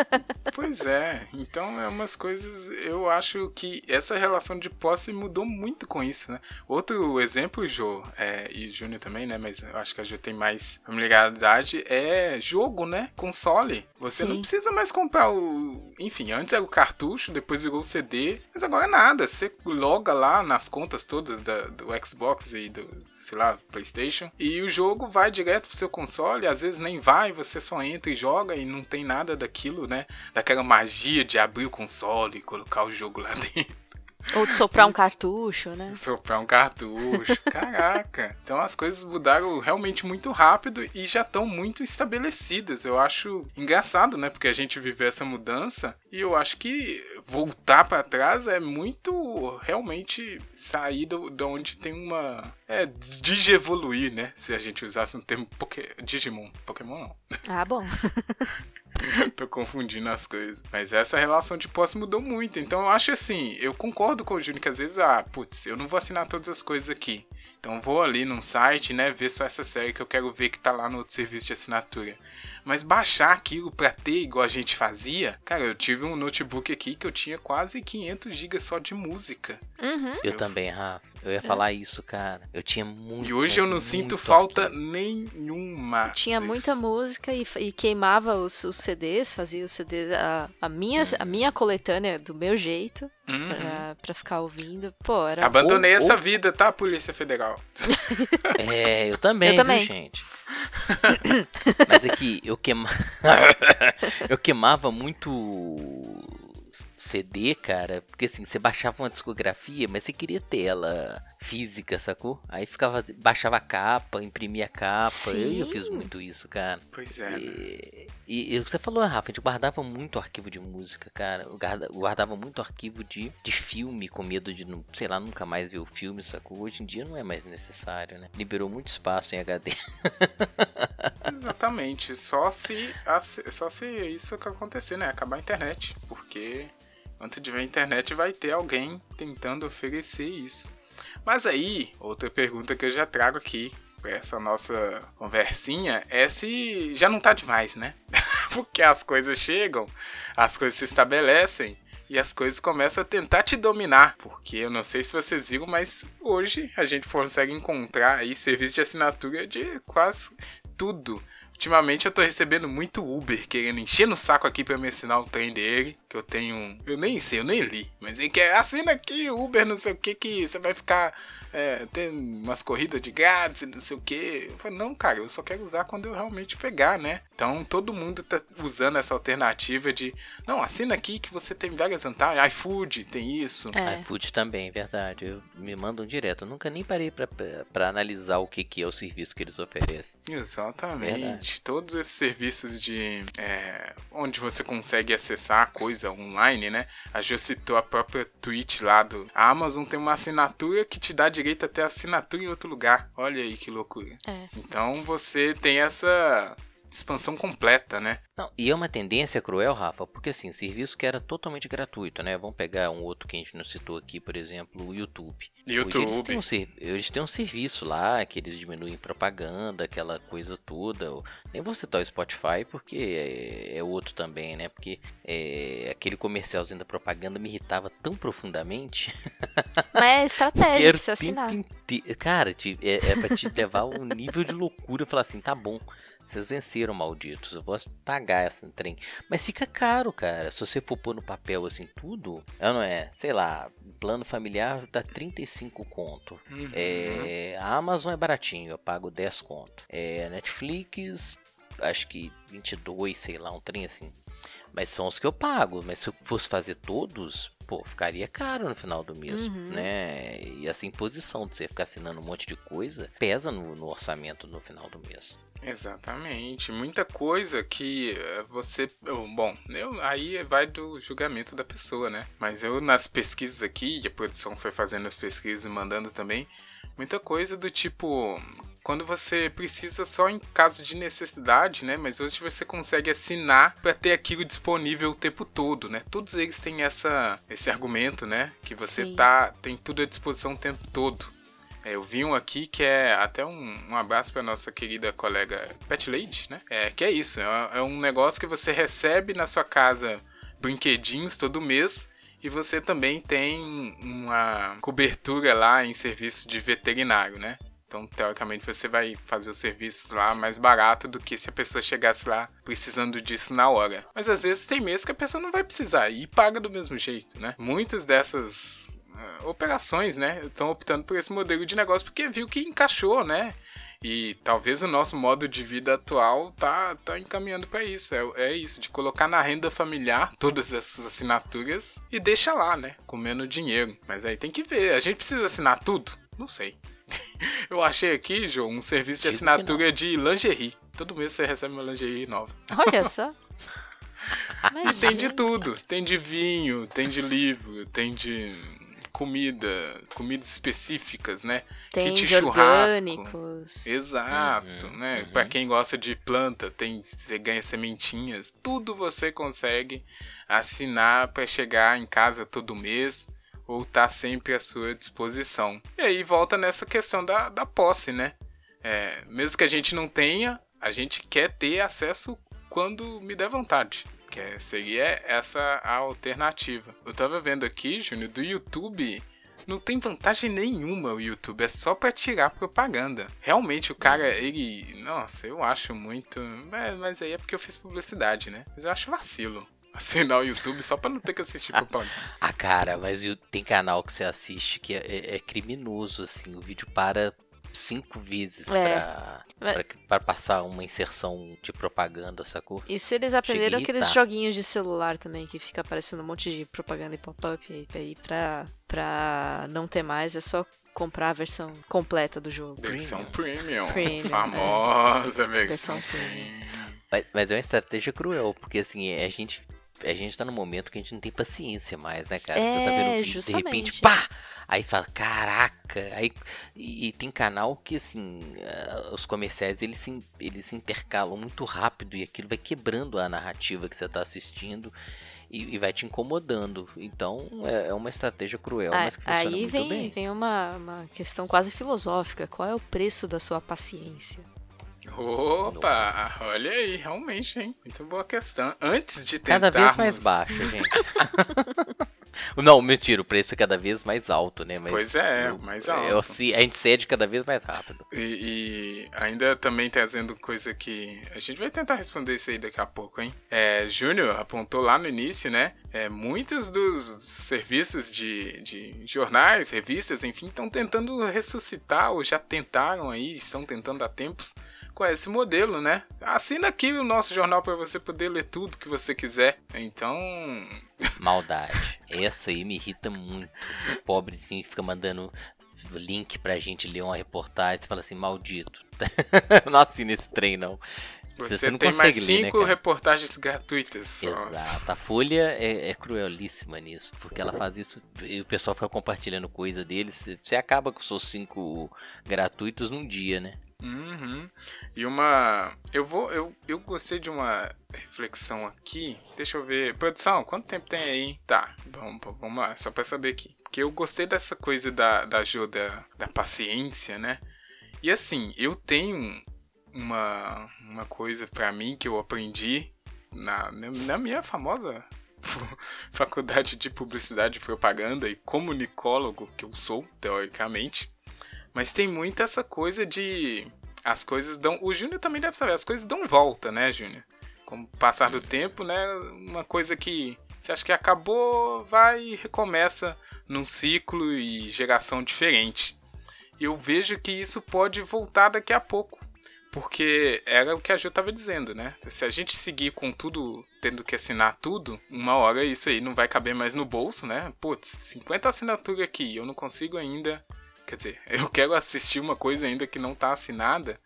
pois é. Então, é umas coisas. Eu acho que essa relação de posse mudou muito com isso, né? Outro exemplo, Jô, é, e Júnior também, né? Mas eu acho que a Jô tem mais familiaridade. É jogo, né? Console. Você Sim. não precisa mais comprar o. Enfim, antes era o cartucho, depois virou o CD. Mas agora nada. Você loga lá nas contas todas da, do Xbox e do, sei lá, PlayStation. E o jogo vai direto pro seu console, às vezes nem vai, você só entra e joga e não tem nada daquilo, né? Daquela magia de abrir o console e colocar o jogo lá dentro. Ou de soprar um cartucho, né? Soprar um cartucho, caraca. Então as coisas mudaram realmente muito rápido e já estão muito estabelecidas. Eu acho engraçado, né? Porque a gente viveu essa mudança e eu acho que voltar para trás é muito realmente sair do, de onde tem uma. É, digievoluir, né? Se a gente usasse um termo Poké... Digimon. Pokémon não. Ah, bom. Tô confundindo as coisas. Mas essa relação de posse mudou muito. Então eu acho assim, eu concordo com o Júnior que às vezes, ah, putz, eu não vou assinar todas as coisas aqui. Então vou ali num site, né, ver só essa série que eu quero ver que tá lá no outro serviço de assinatura. Mas baixar aquilo pra ter igual a gente fazia, cara, eu tive um notebook aqui que eu tinha quase 500 GB só de música. Uhum. Eu, eu também, Rafa. Eu ia é. falar isso, cara. Eu tinha muito. E hoje eu não sinto falta aqui. nenhuma. Eu tinha muita música e, e queimava os, os, CDs, fazia os CDs, a, a, minha, a minha coletânea do meu jeito. Uhum. Pra, pra, ficar ouvindo. Pô, era. Abandonei ou, essa ou... vida, tá, Polícia Federal? é, eu também, eu também. Viu, gente? Mas aqui, eu queimava. eu queimava muito CD, cara, porque assim, você baixava uma discografia, mas você queria ter ela física, sacou? Aí ficava, baixava a capa, imprimia a capa. Sim. Eu, eu fiz muito isso, cara. Pois é. E, né? e, e, você falou, Rafa, a gente guardava muito arquivo de música, cara. Eu guardava muito arquivo de, de filme, com medo de, sei lá, nunca mais ver o filme, sacou? Hoje em dia não é mais necessário, né? Liberou muito espaço em HD. Exatamente. Só se, só se isso que acontecer, né? Acabar a internet. Porque Quando tiver internet, vai ter alguém tentando oferecer isso. Mas aí, outra pergunta que eu já trago aqui, pra essa nossa conversinha é se já não tá demais, né? Porque as coisas chegam, as coisas se estabelecem e as coisas começam a tentar te dominar. Porque eu não sei se vocês viram, mas hoje a gente consegue encontrar aí serviço de assinatura de quase tudo. Ultimamente eu tô recebendo muito Uber querendo encher no saco aqui pra me assinar o trem dele. Que eu tenho. Eu nem sei, eu nem li. Mas ele quer assina aqui, Uber, não sei o que, que você vai ficar. É, tem umas corridas de grátis, não sei o que. Eu falei, não, cara, eu só quero usar quando eu realmente pegar, né? Então todo mundo tá usando essa alternativa de. Não, assina aqui que você tem várias vantagens. iFood tem isso. É. iFood também, verdade. Eu, me mandam direto. Eu nunca nem parei pra, pra, pra analisar o que, que é o serviço que eles oferecem. Exatamente. Verdade. Todos esses serviços de. é, onde você consegue acessar a coisa online, né? A Jo citou a própria tweet lá do. A Amazon tem uma assinatura que te dá direito até assinatura em outro lugar. Olha aí que loucura. É. Então você tem essa expansão completa, né? Não, e é uma tendência cruel, Rafa, porque assim, serviço que era totalmente gratuito, né? Vamos pegar um outro que a gente não citou aqui, por exemplo, o YouTube. Hoje Eles YouTube. têm, um, eles têm um serviço lá que eles diminuem propaganda, aquela coisa toda. Eu Nem vou citar o Spotify porque é, é outro também, né? Porque é, aquele comercialzinho da propaganda me irritava tão profundamente. Mas é estratégia tempo assinar. Cara, é, é pra te levar a um nível de loucura. Falar assim, tá bom. Vocês venceram, malditos. Eu posso pagar esse trem. Mas fica caro, cara. Se você for pôr no papel assim tudo, é, não é? Sei lá, plano familiar dá 35 conto. Uhum. É, a Amazon é baratinho, eu pago 10 conto. É, Netflix, acho que 22, sei lá, um trem assim. Mas são os que eu pago. Mas se eu fosse fazer todos, pô, ficaria caro no final do mês, Uhum. né? E essa imposição de você ficar assinando um monte de coisa pesa no, no orçamento no final do mês. Exatamente. Muita coisa que eh, você. Bom, eu, aí vai do julgamento da pessoa, né? Mas eu, nas pesquisas aqui, e a produção foi fazendo as pesquisas e mandando também, muita coisa do tipo. Quando você precisa só em caso de necessidade, né? Mas hoje você consegue assinar para ter aquilo disponível o tempo todo, né? Todos eles têm essa, esse argumento, né? Que você Sim. tá tem tudo à disposição o tempo todo. É, eu vi um aqui que é até um, um abraço para nossa querida colega Pet Lady, né? É, que é isso, é, é um negócio que você recebe na sua casa brinquedinhos todo mês e você também tem uma cobertura lá em serviço de veterinário, né? Então, teoricamente, você vai fazer os serviços lá mais barato do que se a pessoa chegasse lá precisando disso na hora. Mas às vezes tem mês que a pessoa não vai precisar e paga do mesmo jeito, né? Muitas dessas ah, operações, né, estão optando por esse modelo de negócio porque viu que encaixou, né? E talvez o nosso modo de vida atual tá, tá encaminhando para isso. É, é isso, de colocar na renda familiar todas essas assinaturas e deixa lá, né? Comendo dinheiro. Mas aí tem que ver. A gente precisa assinar tudo? Não sei. Eu achei aqui, João, um serviço de assinatura de lingerie. Todo mês você recebe uma lingerie nova. Olha só. Mas, tem de gente, tudo. Tem de vinho, tem de livro, tem de comida, comidas específicas, né? Tem kit de churrasco. orgânicos. Exato, Uhum, né? uhum. Pra quem gosta de planta, tem você ganha sementinhas, tudo você consegue assinar pra chegar em casa todo mês ou tá sempre à sua disposição. E aí volta nessa questão da, da posse, né? É, mesmo que a gente não tenha, a gente quer ter acesso quando me der vontade. Que é- seria essa a alternativa. Eu tava vendo aqui, Júnior, do YouTube. Não tem vantagem nenhuma o YouTube, é só pra tirar propaganda. Realmente o cara, ele. Nossa, eu acho muito. Mas, mas aí é porque eu fiz publicidade, né? Mas eu acho vacilo. Assinar o YouTube só pra não ter que assistir propaganda. Ah, cara, mas tem canal que você assiste que é, é- é criminoso, assim. O vídeo para cinco vezes É. pra, Mas- pra, pra passar uma inserção de propaganda, sacou? Isso eles aprenderam aqueles joguinhos de celular também, que fica aparecendo um monte de propaganda e pop-up aí pra, pra não ter mais, é só comprar a versão completa do jogo. Versão premium. Premium, famosa versão, Versão premium. Mas, mas é uma estratégia cruel, porque assim, a gente. A gente tá num momento que a gente não tem paciência mais, né, cara? Você tá É, vendo um vídeo, de repente, justamente. pá! Aí fala, caraca! Aí, e, e tem canal que, assim, ah, os comerciais, eles se, eles se intercalam muito rápido e aquilo vai quebrando a narrativa que você tá assistindo. e, e vai te incomodando. Então é, é uma estratégia cruel, mas que funciona Aí muito vem, bem. vem uma, uma questão quase filosófica. Qual é o preço da sua paciência? Opa, olha aí, realmente, hein? Muito boa questão. Antes de tentar. Cada vez mais baixo, gente. Não, mentira, o preço é cada vez mais alto, né? Mas Pois é, o- mais é, alto. osci- a gente cede cada vez mais rápido. E, e ainda também trazendo coisa que. A gente vai tentar responder isso aí daqui a pouco, hein? É, Júnior apontou lá no início, né? É, muitos dos serviços de, de jornais, revistas, enfim, estão tentando ressuscitar, ou já tentaram aí, estão tentando há tempos, com esse modelo, né? Assina aqui o nosso jornal para você poder ler tudo que você quiser. Então. Maldade. Essa aí me irrita muito. O pobrezinho que fica mandando link pra gente ler uma reportagem. Você fala assim, maldito. Não assino esse trem, não. Você, Você não tem mais consegue ler, né, cinco cara? reportagens gratuitas. Exato. A Folha é, é cruelíssima nisso, porque ela faz isso e o pessoal fica compartilhando coisa deles. Você acaba com os seus cinco gratuitos num dia, né? Uhum. E uma. Eu vou. Eu, eu gostei de uma reflexão aqui. Deixa eu ver. Produção, quanto tempo tem aí? Tá, vamos, vamos lá, só pra saber aqui. Porque eu gostei dessa coisa da, da ajuda, da paciência, né? E assim, eu tenho uma, uma coisa pra mim que eu aprendi na, na minha famosa faculdade de publicidade propaganda e comunicólogo que eu sou, teoricamente. Mas tem muito essa coisa de. As coisas dão. O Júnior também deve saber, as coisas dão volta, né, Júnior? Com o passar do tempo, né? Uma coisa que você acha que acabou, vai e recomeça num ciclo e geração diferente. Eu vejo que isso pode voltar daqui a pouco. Porque era o que a Ju tava dizendo, né? Se a gente seguir com tudo, tendo que assinar tudo, uma hora isso aí não vai caber mais no bolso, né? Putz, 50 assinaturas aqui, eu não consigo ainda Quer dizer, eu quero assistir uma coisa ainda que não tá assinada.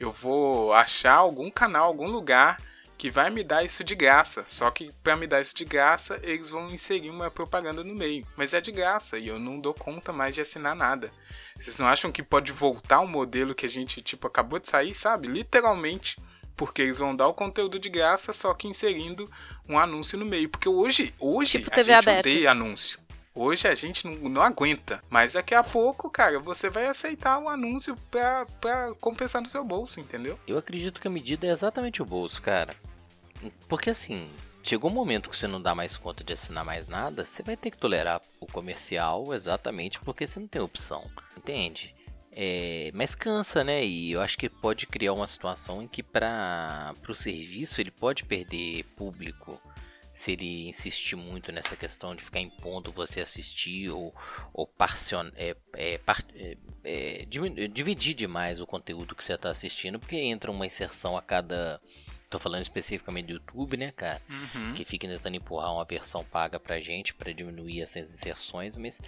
Eu vou achar algum canal, algum lugar que vai me dar isso de graça. Só que para me dar isso de graça, eles vão inserir uma propaganda no meio. Mas é de graça e eu não dou conta mais de assinar nada. Vocês não acham que pode voltar um modelo que a gente tipo acabou de sair, sabe? Literalmente, porque eles vão dar o conteúdo de graça, só que inserindo um anúncio no meio. Porque hoje, hoje Tipo a gente aberta. odeia anúncio. Hoje a gente não, não aguenta. Mas daqui a pouco, cara, você vai aceitar o anúncio pra, pra compensar no seu bolso, entendeu? Eu acredito que a medida é exatamente o bolso, cara. Porque assim, chegou um momento que você não dá mais conta de assinar mais nada, você vai ter que tolerar o comercial exatamente porque você não tem opção, entende? É, mas cansa, né? E eu acho que pode criar uma situação em que para o serviço ele pode perder público se ele insistir muito nessa questão de ficar impondo você assistir ou, ou parcion, é, é, par- é, é, dividir demais o conteúdo que você está assistindo, porque entra uma inserção a cada. Tô falando especificamente do YouTube, né, cara? Uhum. Que fica tentando empurrar uma versão paga pra gente para diminuir essas inserções, mas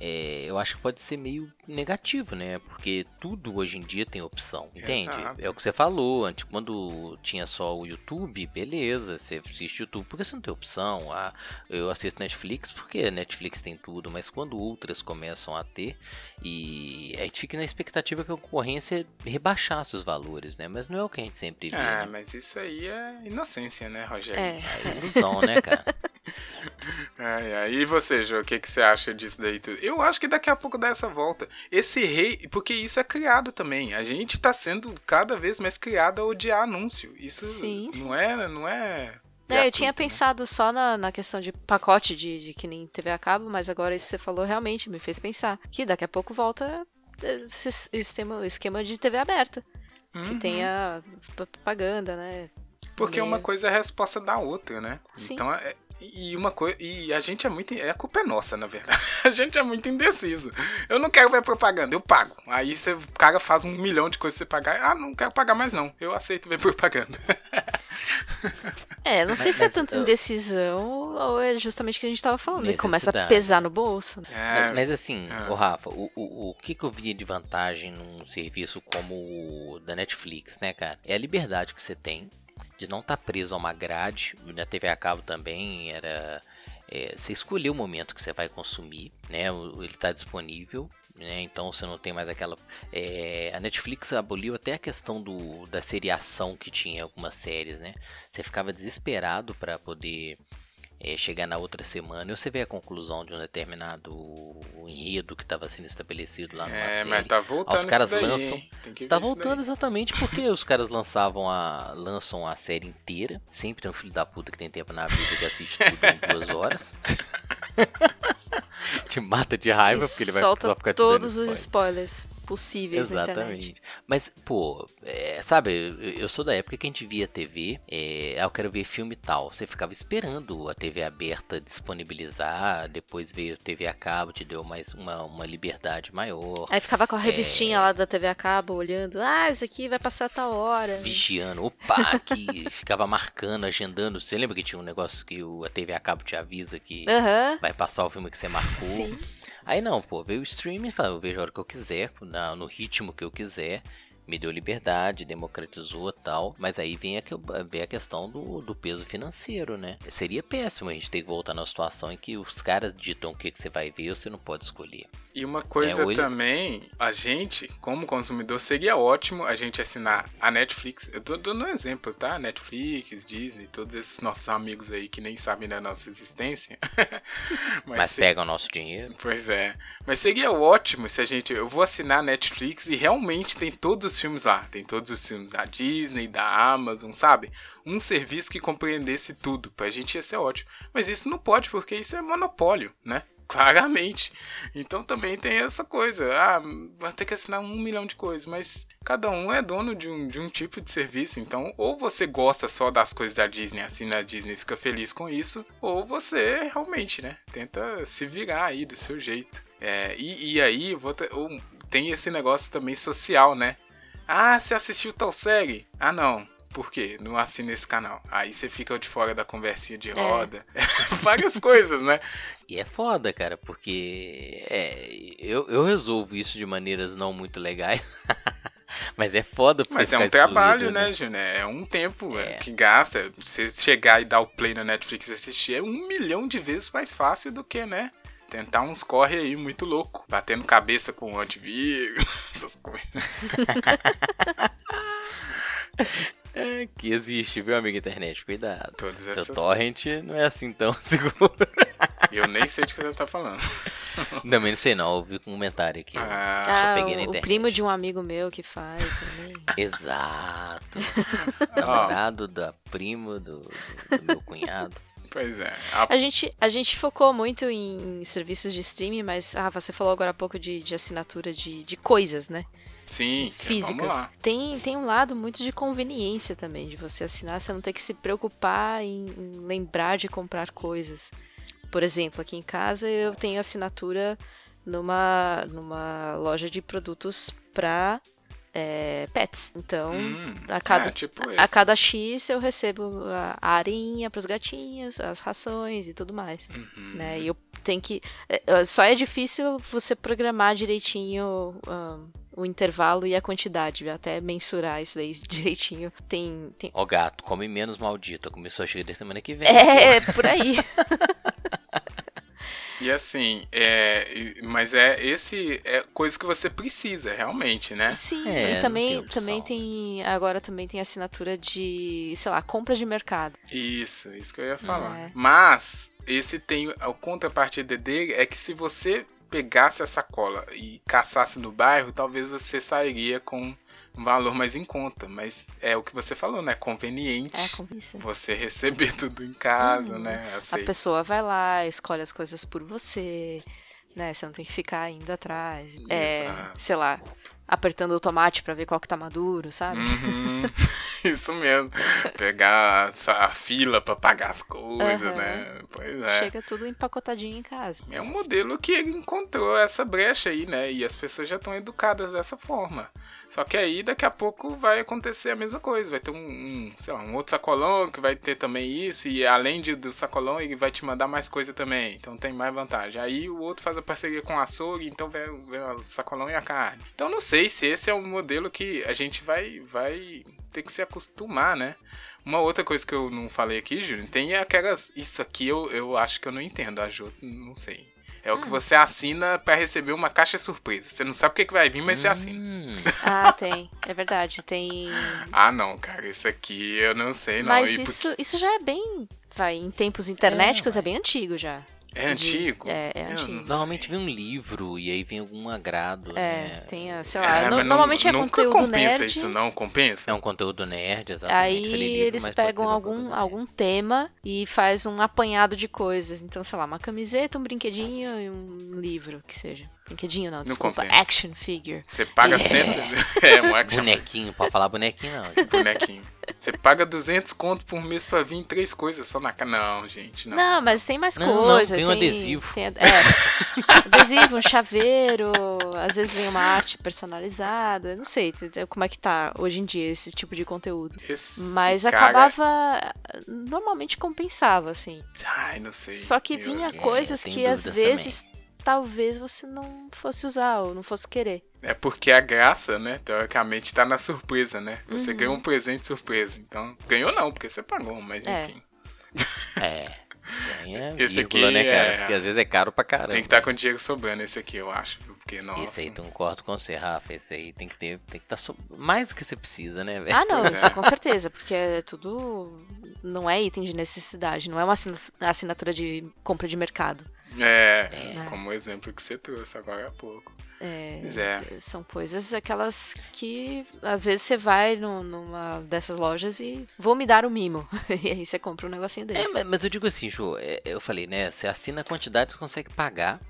é, eu acho que pode ser meio negativo, né? Porque tudo hoje em dia tem opção, entende? Exato. É o que você falou, antes, quando tinha só o YouTube, beleza, você assiste YouTube porque você não tem opção. Ah, eu assisto Netflix porque a Netflix tem tudo, mas quando outras começam a ter, e a gente fica na expectativa que a concorrência rebaixasse os valores, né? Mas não é o que a gente sempre vê. Ah, né? mas isso aí é inocência, né, Rogério? É. É ilusão, né, cara? Ai, ai. E você, Jô, o que, que você acha disso daí tudo? Eu acho que daqui a pouco dá essa volta. Esse rei, porque isso é criado também. A gente tá sendo cada vez mais criado a odiar anúncio. Isso Sim, sim. não é, não é. É, eu tinha né? pensado só na, na questão de pacote de, de que nem TV a cabo, mas agora isso que você falou realmente me fez pensar. Que daqui a pouco volta eh, esse esquema, esquema de TV aberta. Que Uhum. tenha p- propaganda, né? Porque uma coisa é a resposta da outra, né? Sim. Então, é, e uma coisa, e a gente é muito, é a culpa é nossa, na verdade. A gente é muito indeciso. Eu não quero ver propaganda, eu pago. Aí você, o cara faz um milhão de coisas pra você pagar. Ah, não quero pagar mais não. Eu aceito ver propaganda. É, não sei Mas- se é tanta eu- indecisão ou é justamente o que a gente tava falando. E começa a pesar no bolso. né? É, Mas, mas assim, Ah. ô Rafa, o, o, o que, que eu via de vantagem num serviço como o da Netflix, né, cara? É a liberdade que você tem de não estar preso a uma grade. Na TV a cabo também era. é, você escolher o momento que você vai consumir, né? Ele está disponível. Né, então você não tem mais aquela. é, a Netflix aboliu até a questão do, da seriação que tinha algumas séries, né? Você ficava desesperado para poder é, chegar na outra semana e você vê a conclusão de um determinado enredo que estava sendo estabelecido lá numa É, série. mas tá voltando Os caras isso daí, lançam- Tá voltando exatamente porque os caras lançavam a, lançam a série inteira. Sempre tem um filho da puta que tem tempo na vida que assiste tudo em duas horas. Te mata de raiva E porque ele vai solta só ficar todos os spoiler. spoilers possíveis. Exatamente. Mas, pô, é, sabe, eu, eu sou da época que a gente via TV, é, ah, eu quero ver filme tal. Você ficava esperando a TV aberta disponibilizar, depois veio TV a cabo, te deu mais uma, uma liberdade maior. Aí ficava com a É. revistinha lá da TV a cabo, olhando, ah, isso aqui vai passar a tal hora. Vigiando, opa, aqui, ficava marcando, agendando. Você lembra que tinha um negócio que a TV a cabo te avisa que Aham, vai passar o filme que você marcou? sim. Aí não, pô, veio o streaming, eu vejo a hora que eu quiser, na- no ritmo que eu quiser, me deu liberdade, democratizou tal, mas aí vem a, vem a questão do, do peso financeiro, né? Seria péssimo a gente ter que voltar numa situação em que os caras ditam o que, que você vai ver e você não pode escolher. E uma coisa É, ou ele- também, a gente, como consumidor, seria ótimo a gente assinar a Netflix. Eu tô dando um exemplo, tá? Netflix, Disney, todos esses nossos amigos aí que nem sabem da nossa existência. Mas, se- pegam o nosso dinheiro. Pois é. Mas seria ótimo se a gente. Eu vou assinar a Netflix e realmente tem todos os filmes lá. Tem todos os filmes da Disney, da Amazon, sabe? Um serviço que compreendesse tudo. Pra gente ia ser ótimo. Mas isso não pode, porque isso é monopólio, né? Claramente. Então também tem essa coisa. Ah, vai ter que assinar um milhão de coisas. Mas cada um é dono de um, de um tipo de serviço. Então, ou você gosta só das coisas da Disney, assina a Disney fica feliz com isso. Ou você realmente, né? Tenta se virar aí do seu jeito. É, e, e aí, ter- tem esse negócio também social, né? Ah, você assistiu tal série? Ah, não. Por quê? Não assina esse canal. Aí você fica de fora da conversinha de roda. Várias coisas, né? E é foda, cara, porque é, eu, eu resolvo isso de maneiras não muito legais. Mas é foda pra Mas é um trabalho, excluído, né, Júnior? É um tempo é, É. que gasta. Você chegar e dar o play na Netflix e assistir é um milhão de vezes mais fácil do que, né? Tentar uns corre aí muito louco. Batendo cabeça com o antivírus, essas coisas. É, que existe, viu, amigo internet? Cuidado. Todas Seu essas torrent não é assim tão seguro. Eu nem sei de que você tá falando. Também não sei não, ouvi um comentário aqui. Ah, Ah, peguei na o, o primo de um amigo meu que faz também. Exato. Namorado da prima do, do- do meu cunhado. pois é. A- A gente, a gente focou muito em, serviços de streaming, mas ah, você falou agora há pouco de, de assinatura de, de coisas, né? Sim, Físicas. vamos lá. Tem, tem um lado muito de conveniência também, de você assinar, você não ter que se preocupar em, em lembrar de comprar coisas. Por exemplo, aqui em casa eu tenho assinatura numa, numa loja de produtos para pets. Então, Hum, a cada é, tipo A esse. cada X eu recebo a a areinha pros gatinhos, as rações e tudo mais, Uhum. né? E eu tenho que... é, é, Só é difícil você programar direitinho ahn, o intervalo e a quantidade, até mensurar isso daí direitinho. Tem... tem... Ó gato, come menos maldito. Começou a chegar da semana que vem. É, por aí. E assim, é, mas é esse é coisa que você precisa realmente, né? Sim, É, e também, tem também tem... Agora também tem assinatura de, sei lá, compra de mercado. Isso, isso que eu ia falar. É. Mas esse tem a contrapartida dele é que se você pegasse a sacola e caçasse no bairro, talvez você sairia com um valor mais em conta. Mas é o que você falou, né? Conveniente. É. Você receber tudo em casa, Uhum. né? A Aceito. pessoa vai lá, escolhe as coisas por você, né? Você não tem que ficar indo atrás. É, Exato. sei lá, apertando o tomate pra ver qual que tá maduro, sabe? Uhum, Isso mesmo. Pegar a, fila pra pagar as coisas, Aham. né? Pois é. Chega tudo empacotadinho em casa. É um modelo que ele encontrou essa brecha aí, né? E as pessoas já estão educadas dessa forma. Só que aí daqui a pouco vai acontecer a mesma coisa. Vai ter um, um, sei lá, um outro sacolão que vai ter também isso. E além de, do sacolão, ele vai te mandar mais coisa também. Então tem mais vantagem. Aí o outro faz a parceria com o açougue, então vem, vem o sacolão e a carne. Então não sei se esse é um modelo que a gente vai, vai ter que se acostumar, né? Uma outra coisa que eu não falei aqui, Júnior, tem aquelas. Isso aqui eu, eu acho que eu não entendo, a Jô, não sei. É o que você assina pra receber uma caixa surpresa. Você não sabe o que, que vai vir, mas você assina. Hum, Ah, tem. É verdade, tem. Ah, não, cara, isso aqui eu não sei, não. Mas E por- isso, isso já é bem vai, em tempos internéticos é, é bem antigo já. É antigo? De, é, é antigo. Normalmente vem um livro e aí vem algum agrado. É, né? tem, sei lá. É, no, normalmente é conteúdo compensa nerd. isso, não compensa? É um conteúdo nerd, exatamente. Aí livro, eles pegam algum, algum tema e faz um apanhado de coisas. Então, sei lá, uma camiseta, um brinquedinho e um livro, que seja. Brinquedinho não, desculpa. Não action figure. Você paga é. cento... é, um action Bonequinho, pode falar bonequinho não. Bonequinho. Você paga 200 conto por mês pra vir três coisas só na cara. Não, gente, não. Não, mas tem mais não, coisa. Não, tem um adesivo. Tem, é, adesivo, um chaveiro, às vezes vem uma arte personalizada. Não sei como é que tá hoje em dia esse tipo de conteúdo. Esse mas cara... acabava. Normalmente compensava, assim. Ai, não sei. Só que vinha é, coisas que às vezes. Também talvez você não fosse usar ou não fosse querer. É porque a graça, né, teoricamente, tá na surpresa, né? Você Uhum. ganhou um presente surpresa. Então, ganhou não, porque você pagou, mas É. enfim. É. Ganha Esse vírgula, aqui né, cara? é- Porque às vezes é caro pra caramba. Tem que estar com dinheiro sobrando esse aqui, eu acho. Porque, nossa. Esse aí, concordo com você, Rafa. Esse aí tem que ter, tem que estar so... mais do que você precisa, né, velho? Ah, não, Pois isso é. com certeza, porque é tudo. Não é item de necessidade, não é uma assina- assinatura de compra de mercado. É, É. como o exemplo que você trouxe agora há pouco. É, é. São coisas aquelas que às vezes você vai no- numa dessas lojas e vou me dar o mimo. e aí você compra um negocinho desse. É, mas, mas eu digo assim, Ju, é, eu falei, né? Você assina a quantidade que você consegue pagar.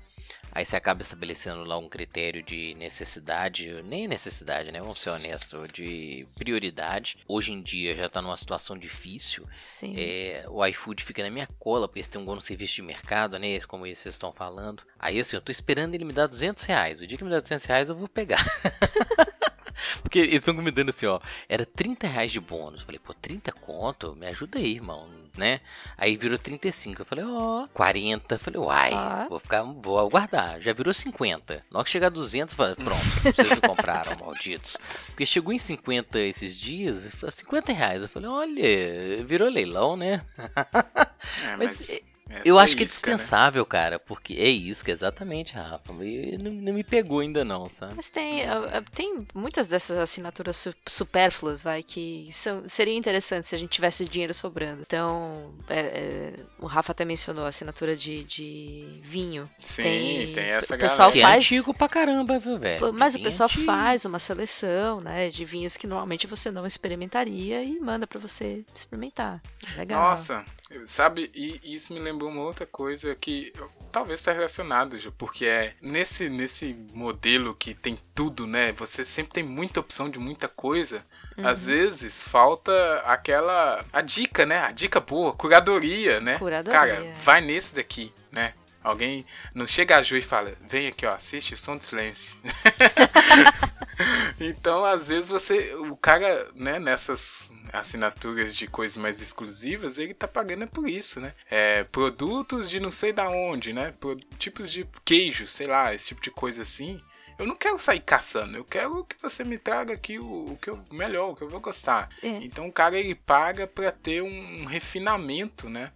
Aí você acaba estabelecendo lá um critério de necessidade, nem necessidade, né? Vamos ser honestos, de prioridade. Hoje em dia já tá numa situação difícil. Sim. É, o iFood fica na minha cola, porque eles têm um bom serviço de mercado, né? Como vocês estão falando. Aí assim, eu tô esperando ele me dar 200 reais. O dia que me dá 200 reais eu vou pegar. porque eles estão me dando assim, ó. Era 30 reais de bônus. Eu falei, pô, 30 conto? Me ajuda aí, irmão, né? Aí virou 35. Eu falei, ó, 40. Eu falei, uai, Ah. vou ficar, vou aguardar. Já virou 50. Na hora que chegar a 200, eu falei, pronto, vocês me compraram, malditos. Porque chegou em 50 esses dias, e falou, 50 reais. Eu falei, olha, virou leilão, né? É, Mas, mas, essa Eu acho que é isca, né? dispensável, cara, porque é isca, exatamente, Rafa. E não, não me pegou ainda não, sabe? Mas tem, ah, ah, tem muitas dessas assinaturas su- supérfluas, vai, que são, seria interessante se a gente tivesse dinheiro sobrando. Então, é, é, o Rafa até mencionou a assinatura de, de vinho. Sim, tem- tem, essa o pessoal galera. Que é faz- antigo pra caramba, viu, velho? Mas o pessoal antigo. faz uma seleção, né, de vinhos que normalmente você não experimentaria e manda pra você experimentar. Legal. Nossa, sabe, e isso me lembrou uma outra coisa que talvez está relacionado, Ju, porque é nesse, nesse modelo que tem tudo, né? Você sempre tem muita opção de muita coisa. Uhum. Às vezes falta aquela. A dica, né? A dica boa, curadoria, né? Curadoria. Cara, vai nesse daqui, né? Alguém não chega a Ju e fala: vem aqui, ó, assiste o som do silêncio. então, às vezes, você. O cara, né, nessas assinaturas de coisas mais exclusivas, ele tá pagando é por isso, né? É, produtos de não sei da onde, né? Pro- tipos de queijo, sei lá, esse tipo de coisa assim. Eu não quero sair caçando, eu quero que você me traga aqui o, o que eu melhor, o que eu vou gostar. É. Então o cara ele paga pra ter um refinamento, né?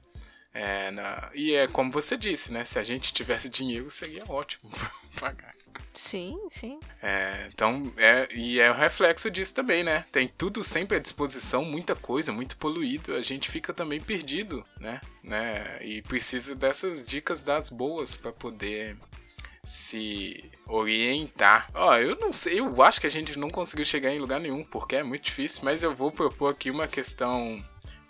É, na- e é como você disse, né? Se a gente tivesse dinheiro, seria ótimo pagar. Sim, sim. É, então, é, e é o reflexo disso também, né? Tem tudo sempre à disposição, muita coisa, muito poluído, a gente fica também perdido, né? né? E precisa dessas dicas das boas para poder se orientar. Ó, eu não sei, eu acho que a gente não conseguiu chegar em lugar nenhum, porque é muito difícil, mas eu vou propor aqui uma questão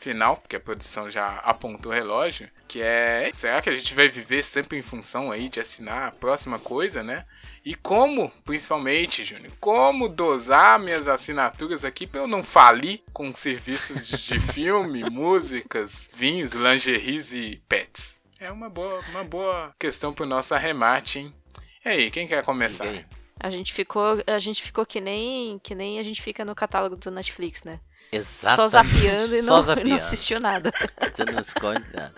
final, porque a produção já apontou o relógio, que é, será que a gente vai viver sempre em função aí de assinar a próxima coisa, né? E como, principalmente, Júnior, como dosar minhas assinaturas aqui para eu não falir com serviços de, filme, músicas, vinhos, lingeries e pets? É uma boa, uma boa questão pro nosso arremate, hein? E aí, quem quer começar? A gente ficou, a gente ficou que nem, que nem a gente fica no catálogo do Netflix, né? Exatamente. Só zapeando e não, não zapeando. assistiu nada. Você não escolhe nada.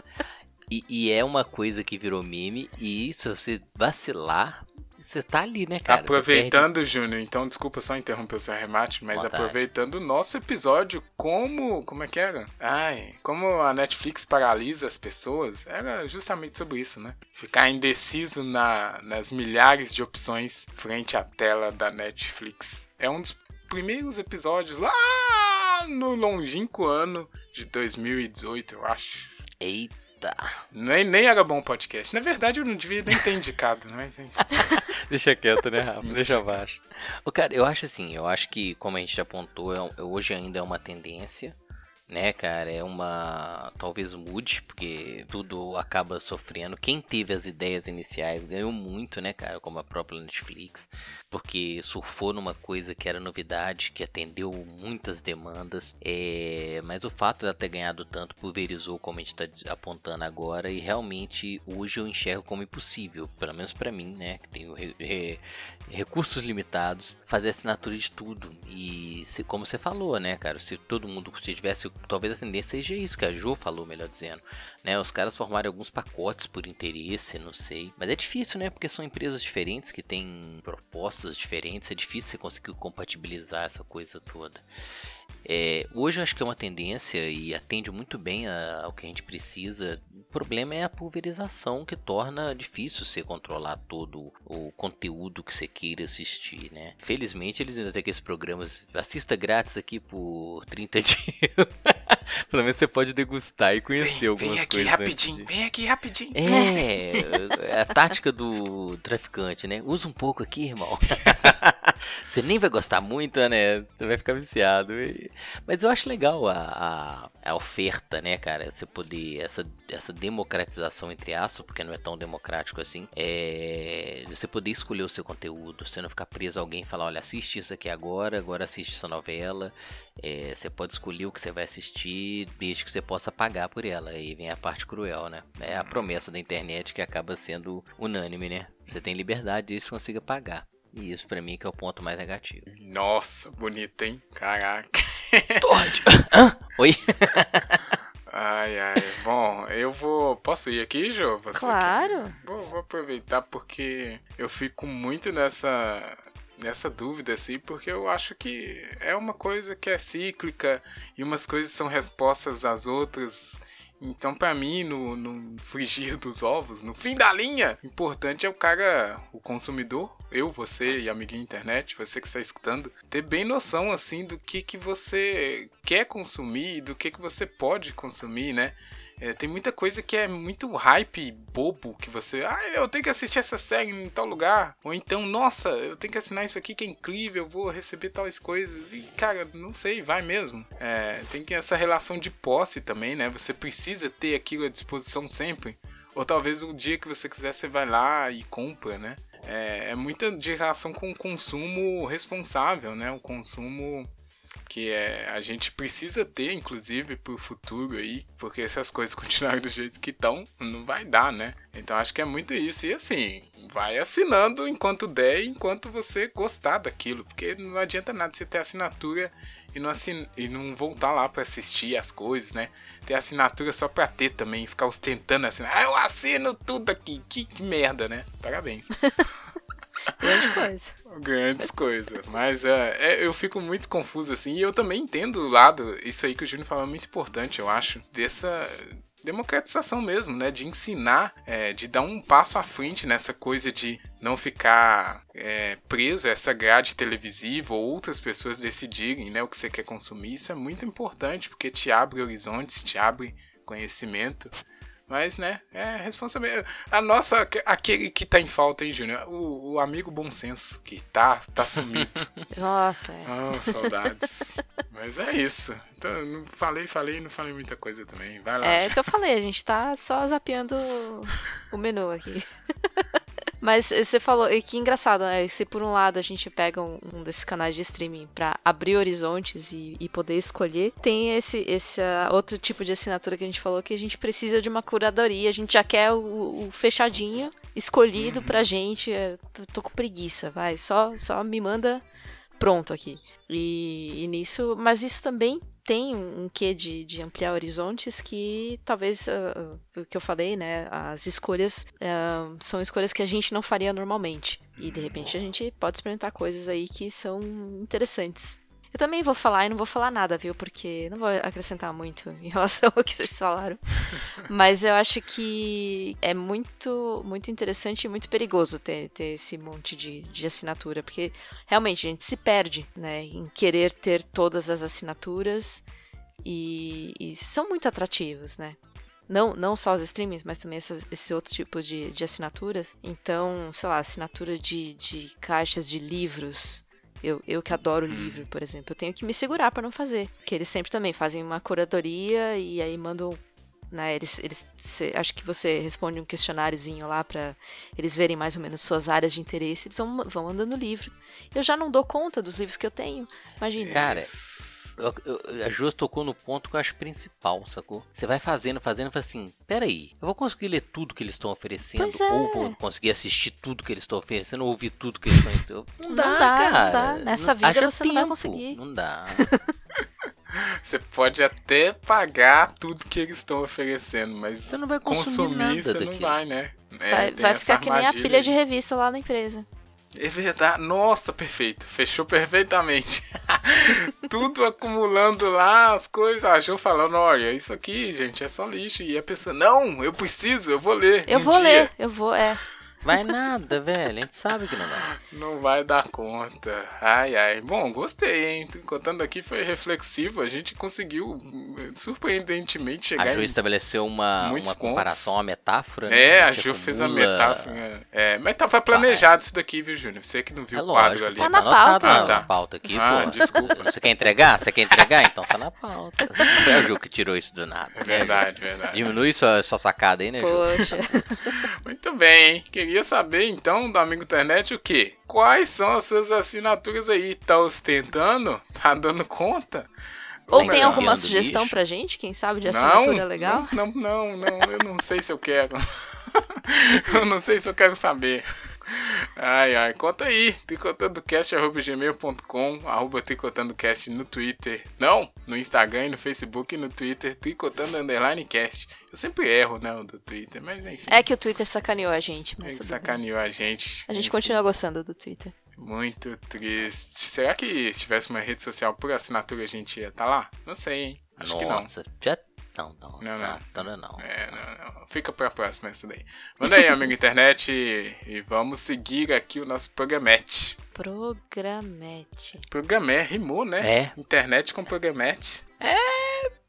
E, e é uma coisa que virou meme, e se você vacilar, você tá ali, né, cara? Aproveitando, Júnior, então desculpa só interromper o seu arremate, mas Vontade. aproveitando o nosso episódio, como. Como é que era? Ai, como a Netflix paralisa as pessoas, era justamente sobre isso, né? Ficar indeciso na, nas milhares de opções frente à tela da Netflix. É um dos primeiros episódios lá no longínquo ano de 2018, eu acho. Eita. Nem, nem era bom o podcast. Na verdade, eu não devia nem ter indicado, mas enfim. Deixa quieto, né, Rafa? Deixa abaixo. O cara, eu acho assim, eu acho que, como a gente já apontou, é, hoje ainda é uma tendência né, cara? É uma. Talvez mude, porque tudo acaba sofrendo. Quem teve as ideias iniciais ganhou muito, né, cara? Como a própria Netflix, porque surfou numa coisa que era novidade, que atendeu muitas demandas. É... Mas o fato de ela ter ganhado tanto pulverizou, como a gente tá apontando agora, e realmente hoje eu enxergo como impossível, pelo menos para mim, né, que tenho re... Re... recursos limitados, fazer assinatura de tudo. E se, como você falou, né, cara? Se todo mundo se tivesse talvez a tendência seja isso que a Jo falou, melhor dizendo, né? Os caras formarem alguns pacotes por interesse, não sei. Mas é difícil, né? Porque são empresas diferentes que têm propostas diferentes, é difícil você conseguir compatibilizar essa coisa toda. É, hoje eu acho que é uma tendência e atende muito bem ao que a gente precisa. O problema é a pulverização que torna difícil você controlar todo o conteúdo que você queira assistir, né? Felizmente eles ainda têm aqueles programas, assista grátis aqui por 30 dias. Pelo menos você pode degustar e conhecer vem, algumas vem aqui coisas. Rapidinho, vem aqui rapidinho. É, é a tática do traficante, né? Usa um pouco aqui, irmão. você nem vai gostar muito, né? Você vai ficar viciado. Mas eu acho legal a, a, a, oferta, né, cara? Você poder. Essa, essa democratização, entre aspas, porque não é tão democrático assim. É. Você poder escolher o seu conteúdo. Você não ficar preso a alguém e falar: olha, assiste isso aqui agora, agora assiste essa novela. É, você pode escolher o que você vai assistir desde que você possa pagar por ela. Aí vem a parte cruel, né? É a promessa da internet que acaba sendo unânime, né? Você tem liberdade desde que consiga pagar. E isso para mim que é o ponto mais negativo. Nossa, bonito, hein? Caraca. Todd! Oi? Ai, ai. Bom, eu vou. Posso ir aqui, Jô? Você claro. Vou, vou aproveitar porque eu fico muito nessa nessa dúvida, assim, porque eu acho que é uma coisa que é cíclica e umas coisas são respostas às outras. Então, para mim, no, no frigir dos ovos, no fim da linha, o importante é o cara, o consumidor, eu, você e amiguinho internet, você que está escutando, ter bem noção, assim, do que, que você quer consumir e do que, que você pode consumir, né? É, tem muita coisa que é muito hype bobo que você. Ah, eu tenho que assistir essa série em tal lugar. Ou então, nossa, eu tenho que assinar isso aqui que é incrível, eu vou receber tais coisas. E, cara, não sei, vai mesmo. É, tem que essa relação de posse também, né? Você precisa ter aquilo à disposição sempre. Ou talvez o dia que você quiser, você vai lá e compra, né? É, é muita de relação com o consumo responsável, né? O consumo que é, a gente precisa ter, inclusive, para o futuro aí, porque se as coisas continuarem do jeito que estão, não vai dar, né? Então acho que é muito isso. E assim, vai assinando enquanto der, enquanto você gostar daquilo, porque não adianta nada você ter assinatura e não, assin... e não voltar lá para assistir as coisas, né? Ter assinatura só para ter também, ficar ostentando assim, ah, eu assino tudo aqui, que merda, né? Parabéns. Grande coisa. Grandes coisas. Mas é, é, eu fico muito confuso assim. E eu também entendo o lado, isso aí que o Júnior falou é muito importante, eu acho, dessa democratização mesmo, né? De ensinar, é, de dar um passo à frente nessa coisa de não ficar é, preso a essa grade televisiva ou outras pessoas decidirem né, o que você quer consumir. Isso é muito importante porque te abre horizontes, te abre conhecimento. Mas, né, é responsabilidade. A nossa, aquele que tá em falta, hein, Júnior? O, o, amigo bom senso, que tá, tá sumido. Nossa, é. Oh, saudades. Mas é isso. Então, não falei, falei, não falei muita coisa também. Vai lá. É o que eu falei, a gente tá só zapeando o menu aqui. Mas você falou, e que engraçado, né? Se por um lado a gente pega um, um desses canais de streaming para abrir horizontes e, e, poder escolher, tem esse, esse uh, outro tipo de assinatura que a gente falou que a gente precisa de uma curadoria, a gente já quer o, o fechadinho, escolhido uhum. pra gente. Eu tô com preguiça, vai, só, só me manda pronto aqui. E, e nisso, mas isso também tem um quê de, de ampliar horizontes que talvez uh, o que eu falei, né? As escolhas uh, são escolhas que a gente não faria normalmente. E de repente a gente pode experimentar coisas aí que são interessantes. Eu também vou falar e não vou falar nada, viu? Porque não vou acrescentar muito em relação ao que vocês falaram. Mas eu acho que é muito, muito interessante e muito perigoso ter, ter esse monte de, de assinatura. Porque realmente a gente se perde, né? Em querer ter todas as assinaturas. E, e são muito atrativas, né? Não, não só os streamings, mas também essas, esse outro tipo de, de assinaturas. Então, sei lá, assinatura de, de caixas de livros. Eu, eu que adoro Hum. livro, por exemplo, eu tenho que me segurar pra não fazer. Porque eles sempre também fazem uma curadoria e aí mandam. Né, eles, eles, cê- acho que você responde um questionáriozinho lá pra eles verem mais ou menos suas áreas de interesse. Eles vão, vão mandando livro. Eu já não dou conta dos livros que eu tenho. Imagina. Cara, A Ju tocou no ponto que eu acho principal, sacou? Você vai fazendo, fazendo, e fala assim: peraí, eu vou conseguir ler tudo que eles estão oferecendo? É. Ou vou conseguir assistir tudo que eles estão oferecendo, ou ouvir tudo que eles estão. Não, Não dá, dá, não cara. dá. Nessa vida haja você não vai tempo. conseguir. Não dá. Você pode até pagar tudo que eles estão oferecendo, mas Você não vai consumir, consumir nada você não vai, né? É, vai vai ficar que nem a pilha de revista lá na empresa. É verdade. Nossa, perfeito. Fechou perfeitamente. Tudo acumulando lá, as coisas. A Jo falando, olha, isso aqui, gente, é só lixo. E a pessoa, não, eu preciso, eu vou ler. Eu um vou dia. ler, eu vou, é. Vai nada, velho. A gente sabe que não vai. Não vai dar conta. Ai, ai. Bom, gostei, hein? Contando aqui foi reflexivo. A gente conseguiu, surpreendentemente, chegar A Ju em estabeleceu uma, uma pontos. comparação, uma metáfora. né? É, a Ju fez uma metáfora. É, mas tava planejado isso daqui, viu, Júnior? Você que não viu É o quadro lógico, ali. Tá na anotado pauta. na Ah, tá. pauta aqui, Ah, pô. desculpa. Você quer entregar? Você quer entregar? Então tá na pauta. Não foi a Ju que tirou isso do nada. É né, Ju? verdade, verdade. Diminui sua, sua sacada aí, né, Ju? Poxa. Muito bem, hein? Queria saber então do amigo internet o quê? Quais são as suas assinaturas aí? Tá ostentando? Tá dando conta? Ou melhor, tem alguma Enfiando sugestão lixo. pra gente? Quem sabe de assinatura não, legal? Não, não, não, eu não sei se eu quero. eu não sei se eu quero saber. Ai, ai, conta aí. tricotandocast.gmail.com arroba tricotandocast no Twitter. Não, no Instagram e no Facebook e no Twitter, tricotando underline cast. Eu sempre erro, né, o do Twitter, mas enfim. É que o Twitter sacaneou a gente, mas tudo bem. sacaneou a gente. A gente Enfim, continua gostando do Twitter. Muito triste. Será que se tivesse uma rede social por assinatura a gente ia estar lá? Não sei, hein? Acho que não. Nossa, já... Não, não. Não, não. Não, não, não. É, não, não. Fica pra próxima essa daí. Manda aí, amigo internet, e vamos seguir aqui o nosso programete. Programete. Programé, rimou, né? É, Internet com programete.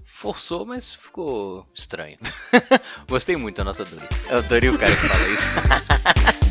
forçou, mas ficou estranho. Gostei muito da nota dura. Eu adorei o cara que fala isso.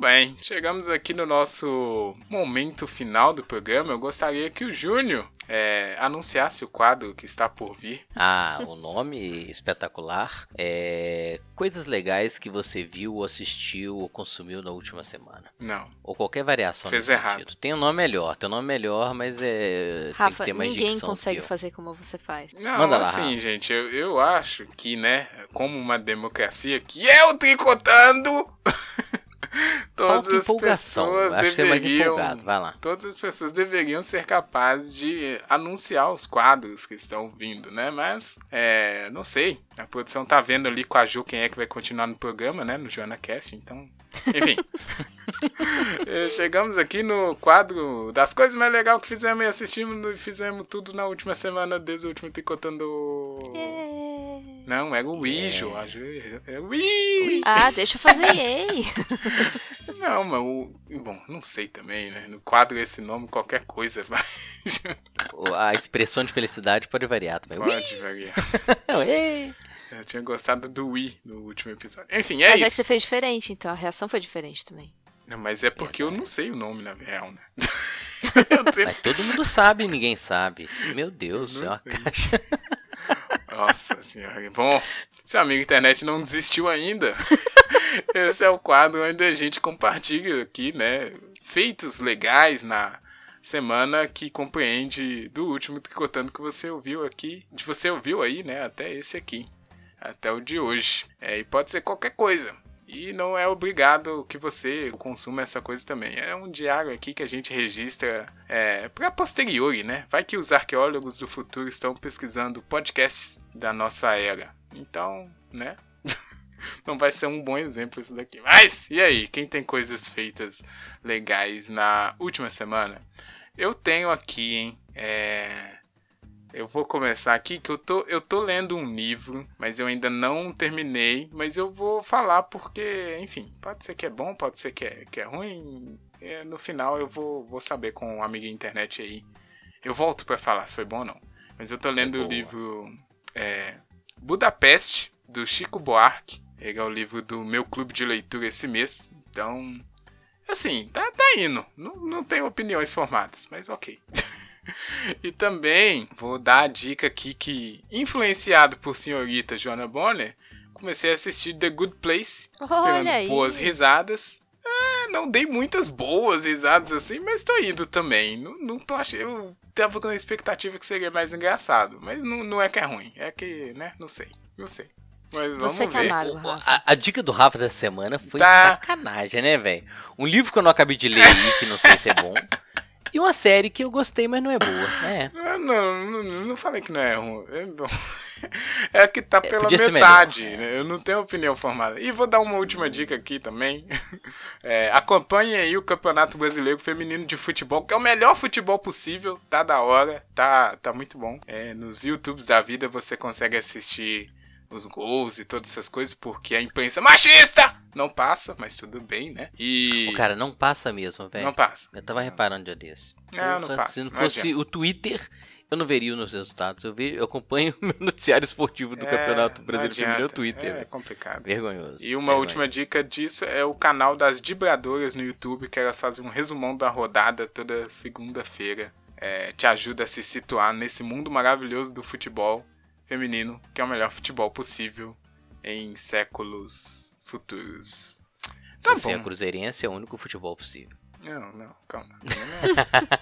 bem. Chegamos aqui no nosso momento final do programa. Eu gostaria que o Júnior é, anunciasse o quadro que está por vir. Ah, o nome espetacular é coisas legais que você viu, ou assistiu ou consumiu na última semana. Não. Ou qualquer variação Fez nesse errado. sentido. Tem um nome melhor, tem um nome melhor, mas é. Rafa, tem que ter mais ninguém consegue que eu. fazer como você faz. Não, Manda lá, assim, Rafa. gente, eu, eu acho que, né, como uma democracia que é o tricotando, todas Falta as pessoas é deveriam. empolgado. Vai lá. Todas as pessoas deveriam ser capazes de anunciar os quadros que estão vindo, né? Mas, é, não sei. A produção tá vendo ali com a Ju quem é que vai continuar no programa, né? No JoanaCast, então. Enfim. Eh, Chegamos aqui no quadro das coisas mais legais que fizemos e assistimos e fizemos tudo na última semana, desde o último Tricotando. É. Não, era o Wii, Ju. A Ju é o Wii. Ah, deixa eu fazer. Não, mas o. Bom, não sei também, né? No quadro esse nome, qualquer coisa vai. A expressão de felicidade pode variar também. Pode variar. Ui! Eu tinha gostado do Wii no último episódio. Enfim, é Mas é que isso. você fez diferente, então a reação foi diferente também. Não, mas é porque eu não sei o nome na real, né? Mas todo mundo sabe e ninguém sabe. Meu Deus, é uma caixa. Nossa senhora. Bom, seu amigo internet não desistiu ainda. Esse é o quadro onde a gente compartilha aqui, né? Feitos legais na semana que compreende do último tricotando que você ouviu aqui. De você ouviu aí, né? Até esse aqui. Até o de hoje. É, e pode ser qualquer coisa. E não é obrigado que você consuma essa coisa também. É um diário aqui que a gente registra é, para posteriori, né? Vai que os arqueólogos do futuro estão pesquisando podcasts da nossa era. Então, né? não vai ser um bom exemplo isso daqui. Mas, e aí? Quem tem coisas feitas legais na última semana? Eu tenho aqui, hein? É... Eu vou começar aqui que eu tô, eu tô lendo um livro, mas eu ainda não terminei. Mas eu vou falar porque, enfim, pode ser que é bom, pode ser que é, que é ruim. É, no final eu vou, vou saber com um amigo internet aí. Eu volto para falar se foi bom ou não. Mas eu tô lendo é o livro é, Budapeste, do Chico Buarque. Ele é o livro do meu clube de leitura esse mês. Então, assim, tá, tá indo. Não, não tenho opiniões formadas, mas ok. e também vou dar a dica aqui que, influenciado por senhorita Joanna Bonner, comecei a assistir The Good Place, esperando boas risadas. É, não dei muitas boas risadas assim, mas tô indo também. Não, não tô achando. Eu tava com a expectativa que seria mais engraçado, mas não, não é que é ruim. É que, né? Não sei. Não sei. Mas vamos Você que ver. é amargo, Rafa. A, a dica do Rafa dessa semana foi Tá. sacanagem, né, velho? Um livro que eu não acabei de ler aí, que não sei se é bom. E uma série que eu gostei, mas não é boa. É. Ah, Não, não, não falei que não é ruim. É, bom. É que tá pela podia ser metade. né? Eu não tenho opinião formada. E vou dar uma última dica aqui também. É, acompanhe aí o Campeonato Brasileiro Feminino de Futebol, que é o melhor futebol possível. Tá da hora, tá, tá muito bom. É, nos YouTubes da vida você consegue assistir os gols e todas essas coisas, porque a imprensa machista não passa, mas tudo bem, né? E. O cara não passa mesmo, velho. não passa. Eu tava reparando dia desse. Não, não Porra, passa, Se não não fosse adianta. o Twitter, eu não veria os resultados. Eu, vejo, eu acompanho o meu noticiário esportivo do É, Campeonato não Brasileiro no. Twitter. É complicado. Vergonhoso. E uma vergonhoso. última dica disso é o canal das Dibradoras no YouTube, que elas fazem um resumão da rodada toda segunda-feira. É, te ajuda a se situar nesse mundo maravilhoso do futebol feminino, que é o melhor futebol possível em séculos futuros. Se Tá você é bom. cruzeirense, é o único futebol possível. Não, não, calma.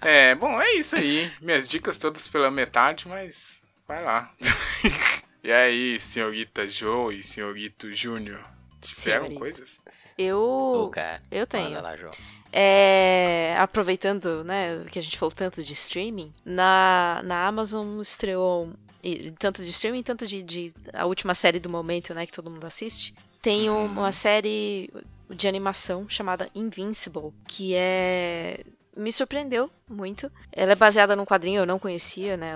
é, bom, é isso aí. Minhas dicas todas pela metade, mas vai lá. e aí, senhorita Jo e senhorito Júnior? Tiveram Senhorita. coisas? Eu. Eu tenho. Lá, João. É, aproveitando, né, que a gente falou tanto de streaming, na, na Amazon estreou e tanto de streaming, tanto de, de a última série do momento, né, que todo mundo assiste. Tem Uhum. uma série de animação chamada Invincible, que é me surpreendeu muito. Ela é baseada num quadrinho, eu não conhecia, né,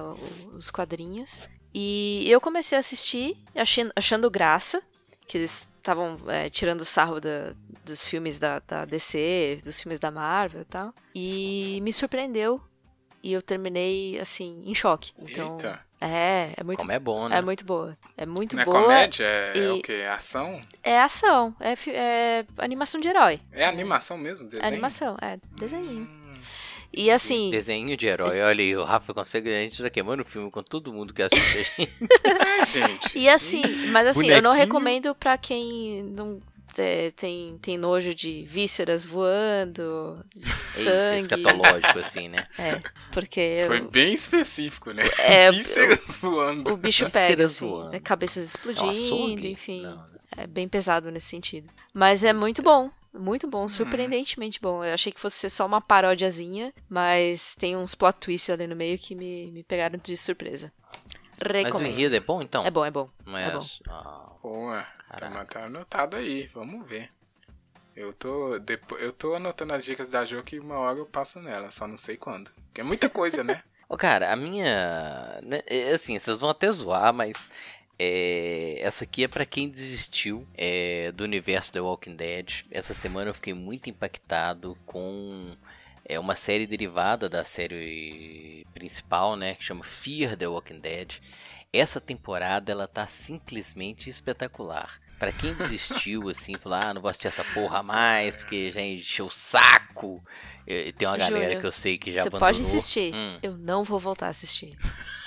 os quadrinhos. E eu comecei a assistir achando, achando graça, que eles estavam é, tirando sarro da- dos filmes da, da DC, dos filmes da Marvel e tal. E me surpreendeu. E eu terminei, assim, em choque. Então, Eita. É, é muito, Como é bom, né? é muito boa. É muito Não é boa. comédia? É, é e- o quê? É ação? É ação, é, fi- é animação de herói. É animação mesmo? Desenho? É animação, é desenho. Hum, E assim, Desenho de herói. Olha aí, o Rafa consegue. A gente tá queimando o filme com todo mundo que assiste a gente. é, gente. E assim, mas assim, eu não Bonequinho. recomendo pra quem não é, tem, tem nojo de vísceras voando, de sangue. Escatológico, assim, né? É, porque Foi eu- bem específico, né? É, Vísceras voando. o bicho pega, assim, voando. né, cabeças É explodindo, açougue? enfim. Não. É bem pesado nesse sentido. Mas é muito bom. Muito bom, surpreendentemente bom. Eu achei que fosse ser só uma paródiazinha, mas tem uns plot twists ali no meio que me, me pegaram de surpresa. Mas o Recomendo. enredo é bom, então? É bom, é bom. Não é é, bom. ah, Boa. Tá, Caraca. tá anotado aí. Vamos ver. Eu tô, depo- eu tô anotando as dicas da Jo que uma hora eu passo nela, só não sei quando. Porque é muita coisa, né? Ô, cara, a minha. né, é assim, vocês vão até zoar, mas. é, essa aqui é pra quem desistiu é, do universo The Walking Dead. Essa semana eu fiquei muito impactado com é, uma série derivada da série principal, né? Que chama Fear The Walking Dead. Essa temporada ela tá simplesmente espetacular. Pra quem desistiu, assim, falou, ah, não vou assistir essa porra mais, porque já encheu o saco. E tem uma galera que eu sei que já Você abandonou. pode insistir. Hum. Eu não vou voltar a assistir.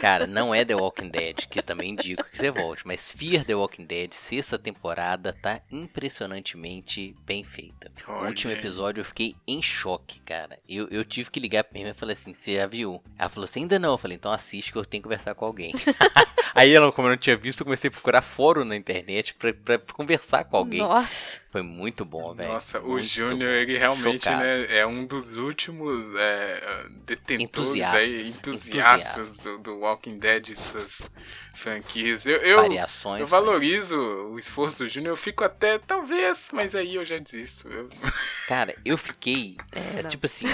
Cara, não é The Walking Dead, que eu também indico que você volte, mas Fear The Walking Dead, sexta temporada, tá impressionantemente bem feita. O último episódio eu fiquei em choque, cara. Eu, eu tive que ligar pra minha irmã e falei assim: você já viu? Ela falou assim: ainda não. Eu falei: então assiste que eu tenho que conversar com alguém. Aí ela, como eu não tinha visto, eu comecei a procurar fórum na internet pra, pra conversar com alguém. Nossa. Foi muito bom, velho. Nossa, o Muito Júnior, bom. ele realmente né, é um dos últimos é, detentores Entusiastas. aí, entusiastas do, do Walking Dead e suas franquias. Eu, eu, Variações. eu né? valorizo o esforço do Júnior, eu fico até, talvez, mas aí eu já desisto. Eu- Cara, eu fiquei. É, É, tipo assim.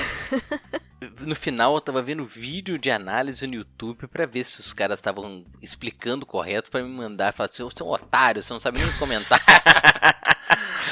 no final eu tava vendo vídeo de análise no YouTube pra ver se os caras estavam explicando correto pra me mandar. Falar assim, você é um otário, você não sabe nem comentar.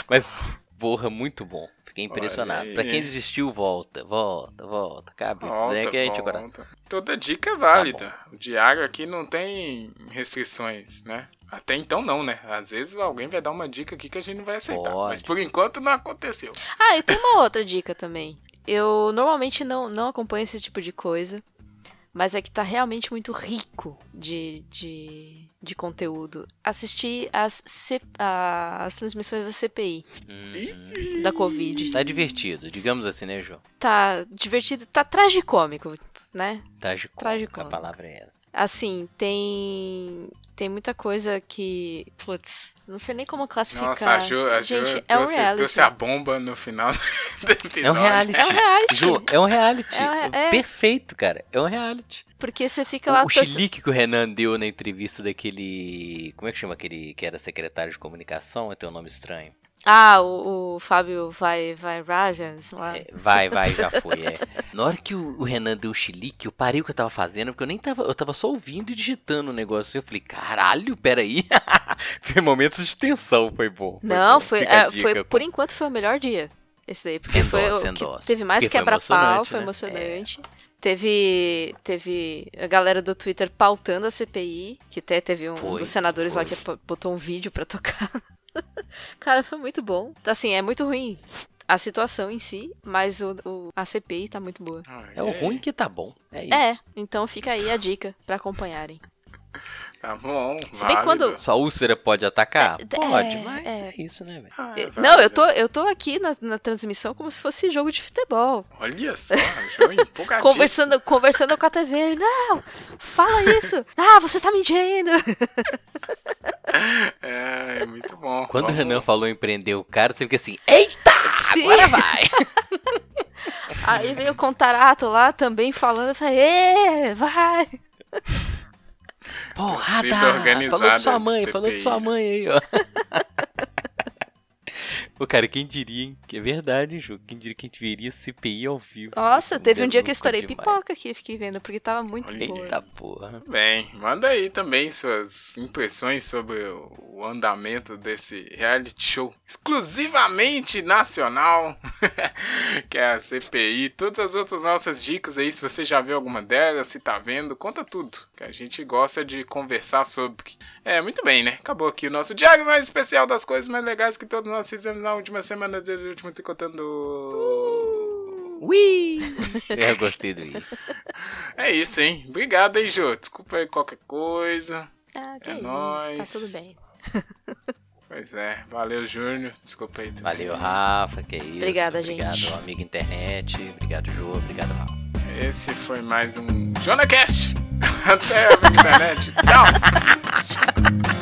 Mas, porra, muito bom. Fiquei impressionado. Pra quem desistiu, volta, volta, volta. Cabe. Volta, né, que a gente volta. agora... Toda dica é válida. o diário aqui não tem restrições, né? Até então não, né? Às vezes alguém vai dar uma dica aqui que a gente não vai aceitar. Pode. Mas por enquanto não aconteceu. Ah, e tem uma outra dica também. Eu normalmente não, não acompanho esse tipo de coisa, mas é que tá realmente muito rico de, de, de conteúdo. Assistir as, C- a- as transmissões da CPI, Uhum. da Covid. Tá divertido, digamos assim, né, João? Tá divertido, tá tragicômico, né? Tragicômico, Tragicômico. a palavra é essa. Assim, tem tem muita coisa que, putz, não sei nem como classificar. Nossa, a Ju, a Ju Gente, é um trouxe, reality. trouxe a bomba no final do episódio. É um reality. É um reality. Ju, é um reality. É, é. Perfeito, cara. É um reality. Porque você fica lá O, o chilique que o Renan deu na entrevista daquele. Como é que chama aquele que era secretário de comunicação? Tem um nome estranho. Ah, o, o Fábio vai vai Rajas lá. É, vai, vai, já foi. É. Na hora que o, o Renan deu o chilique, eu parei o que eu tava fazendo, porque eu nem tava. Eu tava só ouvindo e digitando o negócio. Eu falei, caralho, peraí. foi momentos de tensão, foi bom. foi Não, bom. foi, é, foi pô. por enquanto foi o melhor dia. Esse daí, porque foi Endossa, o que teve mais Porque foi quebra-pau, emocionante, foi né? emocionante. Teve, teve a galera do Twitter pautando a CPI, que até teve um, Foi, dos senadores lá foi. que po- botou um vídeo pra tocar. Cara, foi muito bom. Assim, é muito ruim a situação em si, mas o, o- a CPI tá muito boa. Ah, É o ruim que tá bom. É isso. É, então fica aí a dica pra acompanharem. Tá bom. Se bem quando- Sua úlsera pode atacar? É, pode, é, mas é. é, isso, né, velho? Ah, é Eu- Não, eu tô, eu tô aqui na, na transmissão como se fosse jogo de futebol. Olha só. Conversando, conversando com a TV. Não, fala isso. Ah, você tá mentindo. É, é muito bom. Quando o Vamos- Renan falou em prender o cara, você fica assim, eita, Sim. agora vai. Aí veio o Contarato lá também falando. Eu falei, Ê, vai. Porrada! Torcida organizada Falou de sua mãe, falou de sua CPI, mãe aí, ó. Pô, cara, quem diria, hein? Que é verdade, Ju. Quem diria que a gente veria CPI ao vivo. Nossa, teve um dia que eu estourei demais. pipoca aqui, fiquei vendo, porque tava muito Olha boa. Eita porra. Bem, manda aí também suas impressões sobre o andamento desse reality show exclusivamente nacional, que é a CPI. Todas as outras nossas dicas aí, se você já viu alguma delas, se tá vendo, conta tudo, que a gente gosta de conversar sobre. É, muito bem, né? Acabou aqui o nosso diário mais especial das coisas mais legais que todos nós fizemos na última semana desde o último Tricotando. Ui! Eu gostei do I. É isso, hein? Obrigado, hein, Jô. Desculpa aí qualquer coisa. Ah, que É isso, nóis. tá tudo bem. Pois é, valeu, Júnior. Desculpa aí. também. Valeu, Rafa, que é isso. Obrigada, obrigado, gente. amigo internet. Obrigado, Ju. Obrigado, Rafa. Esse foi mais um JonaCast. Até a internet. Tchau.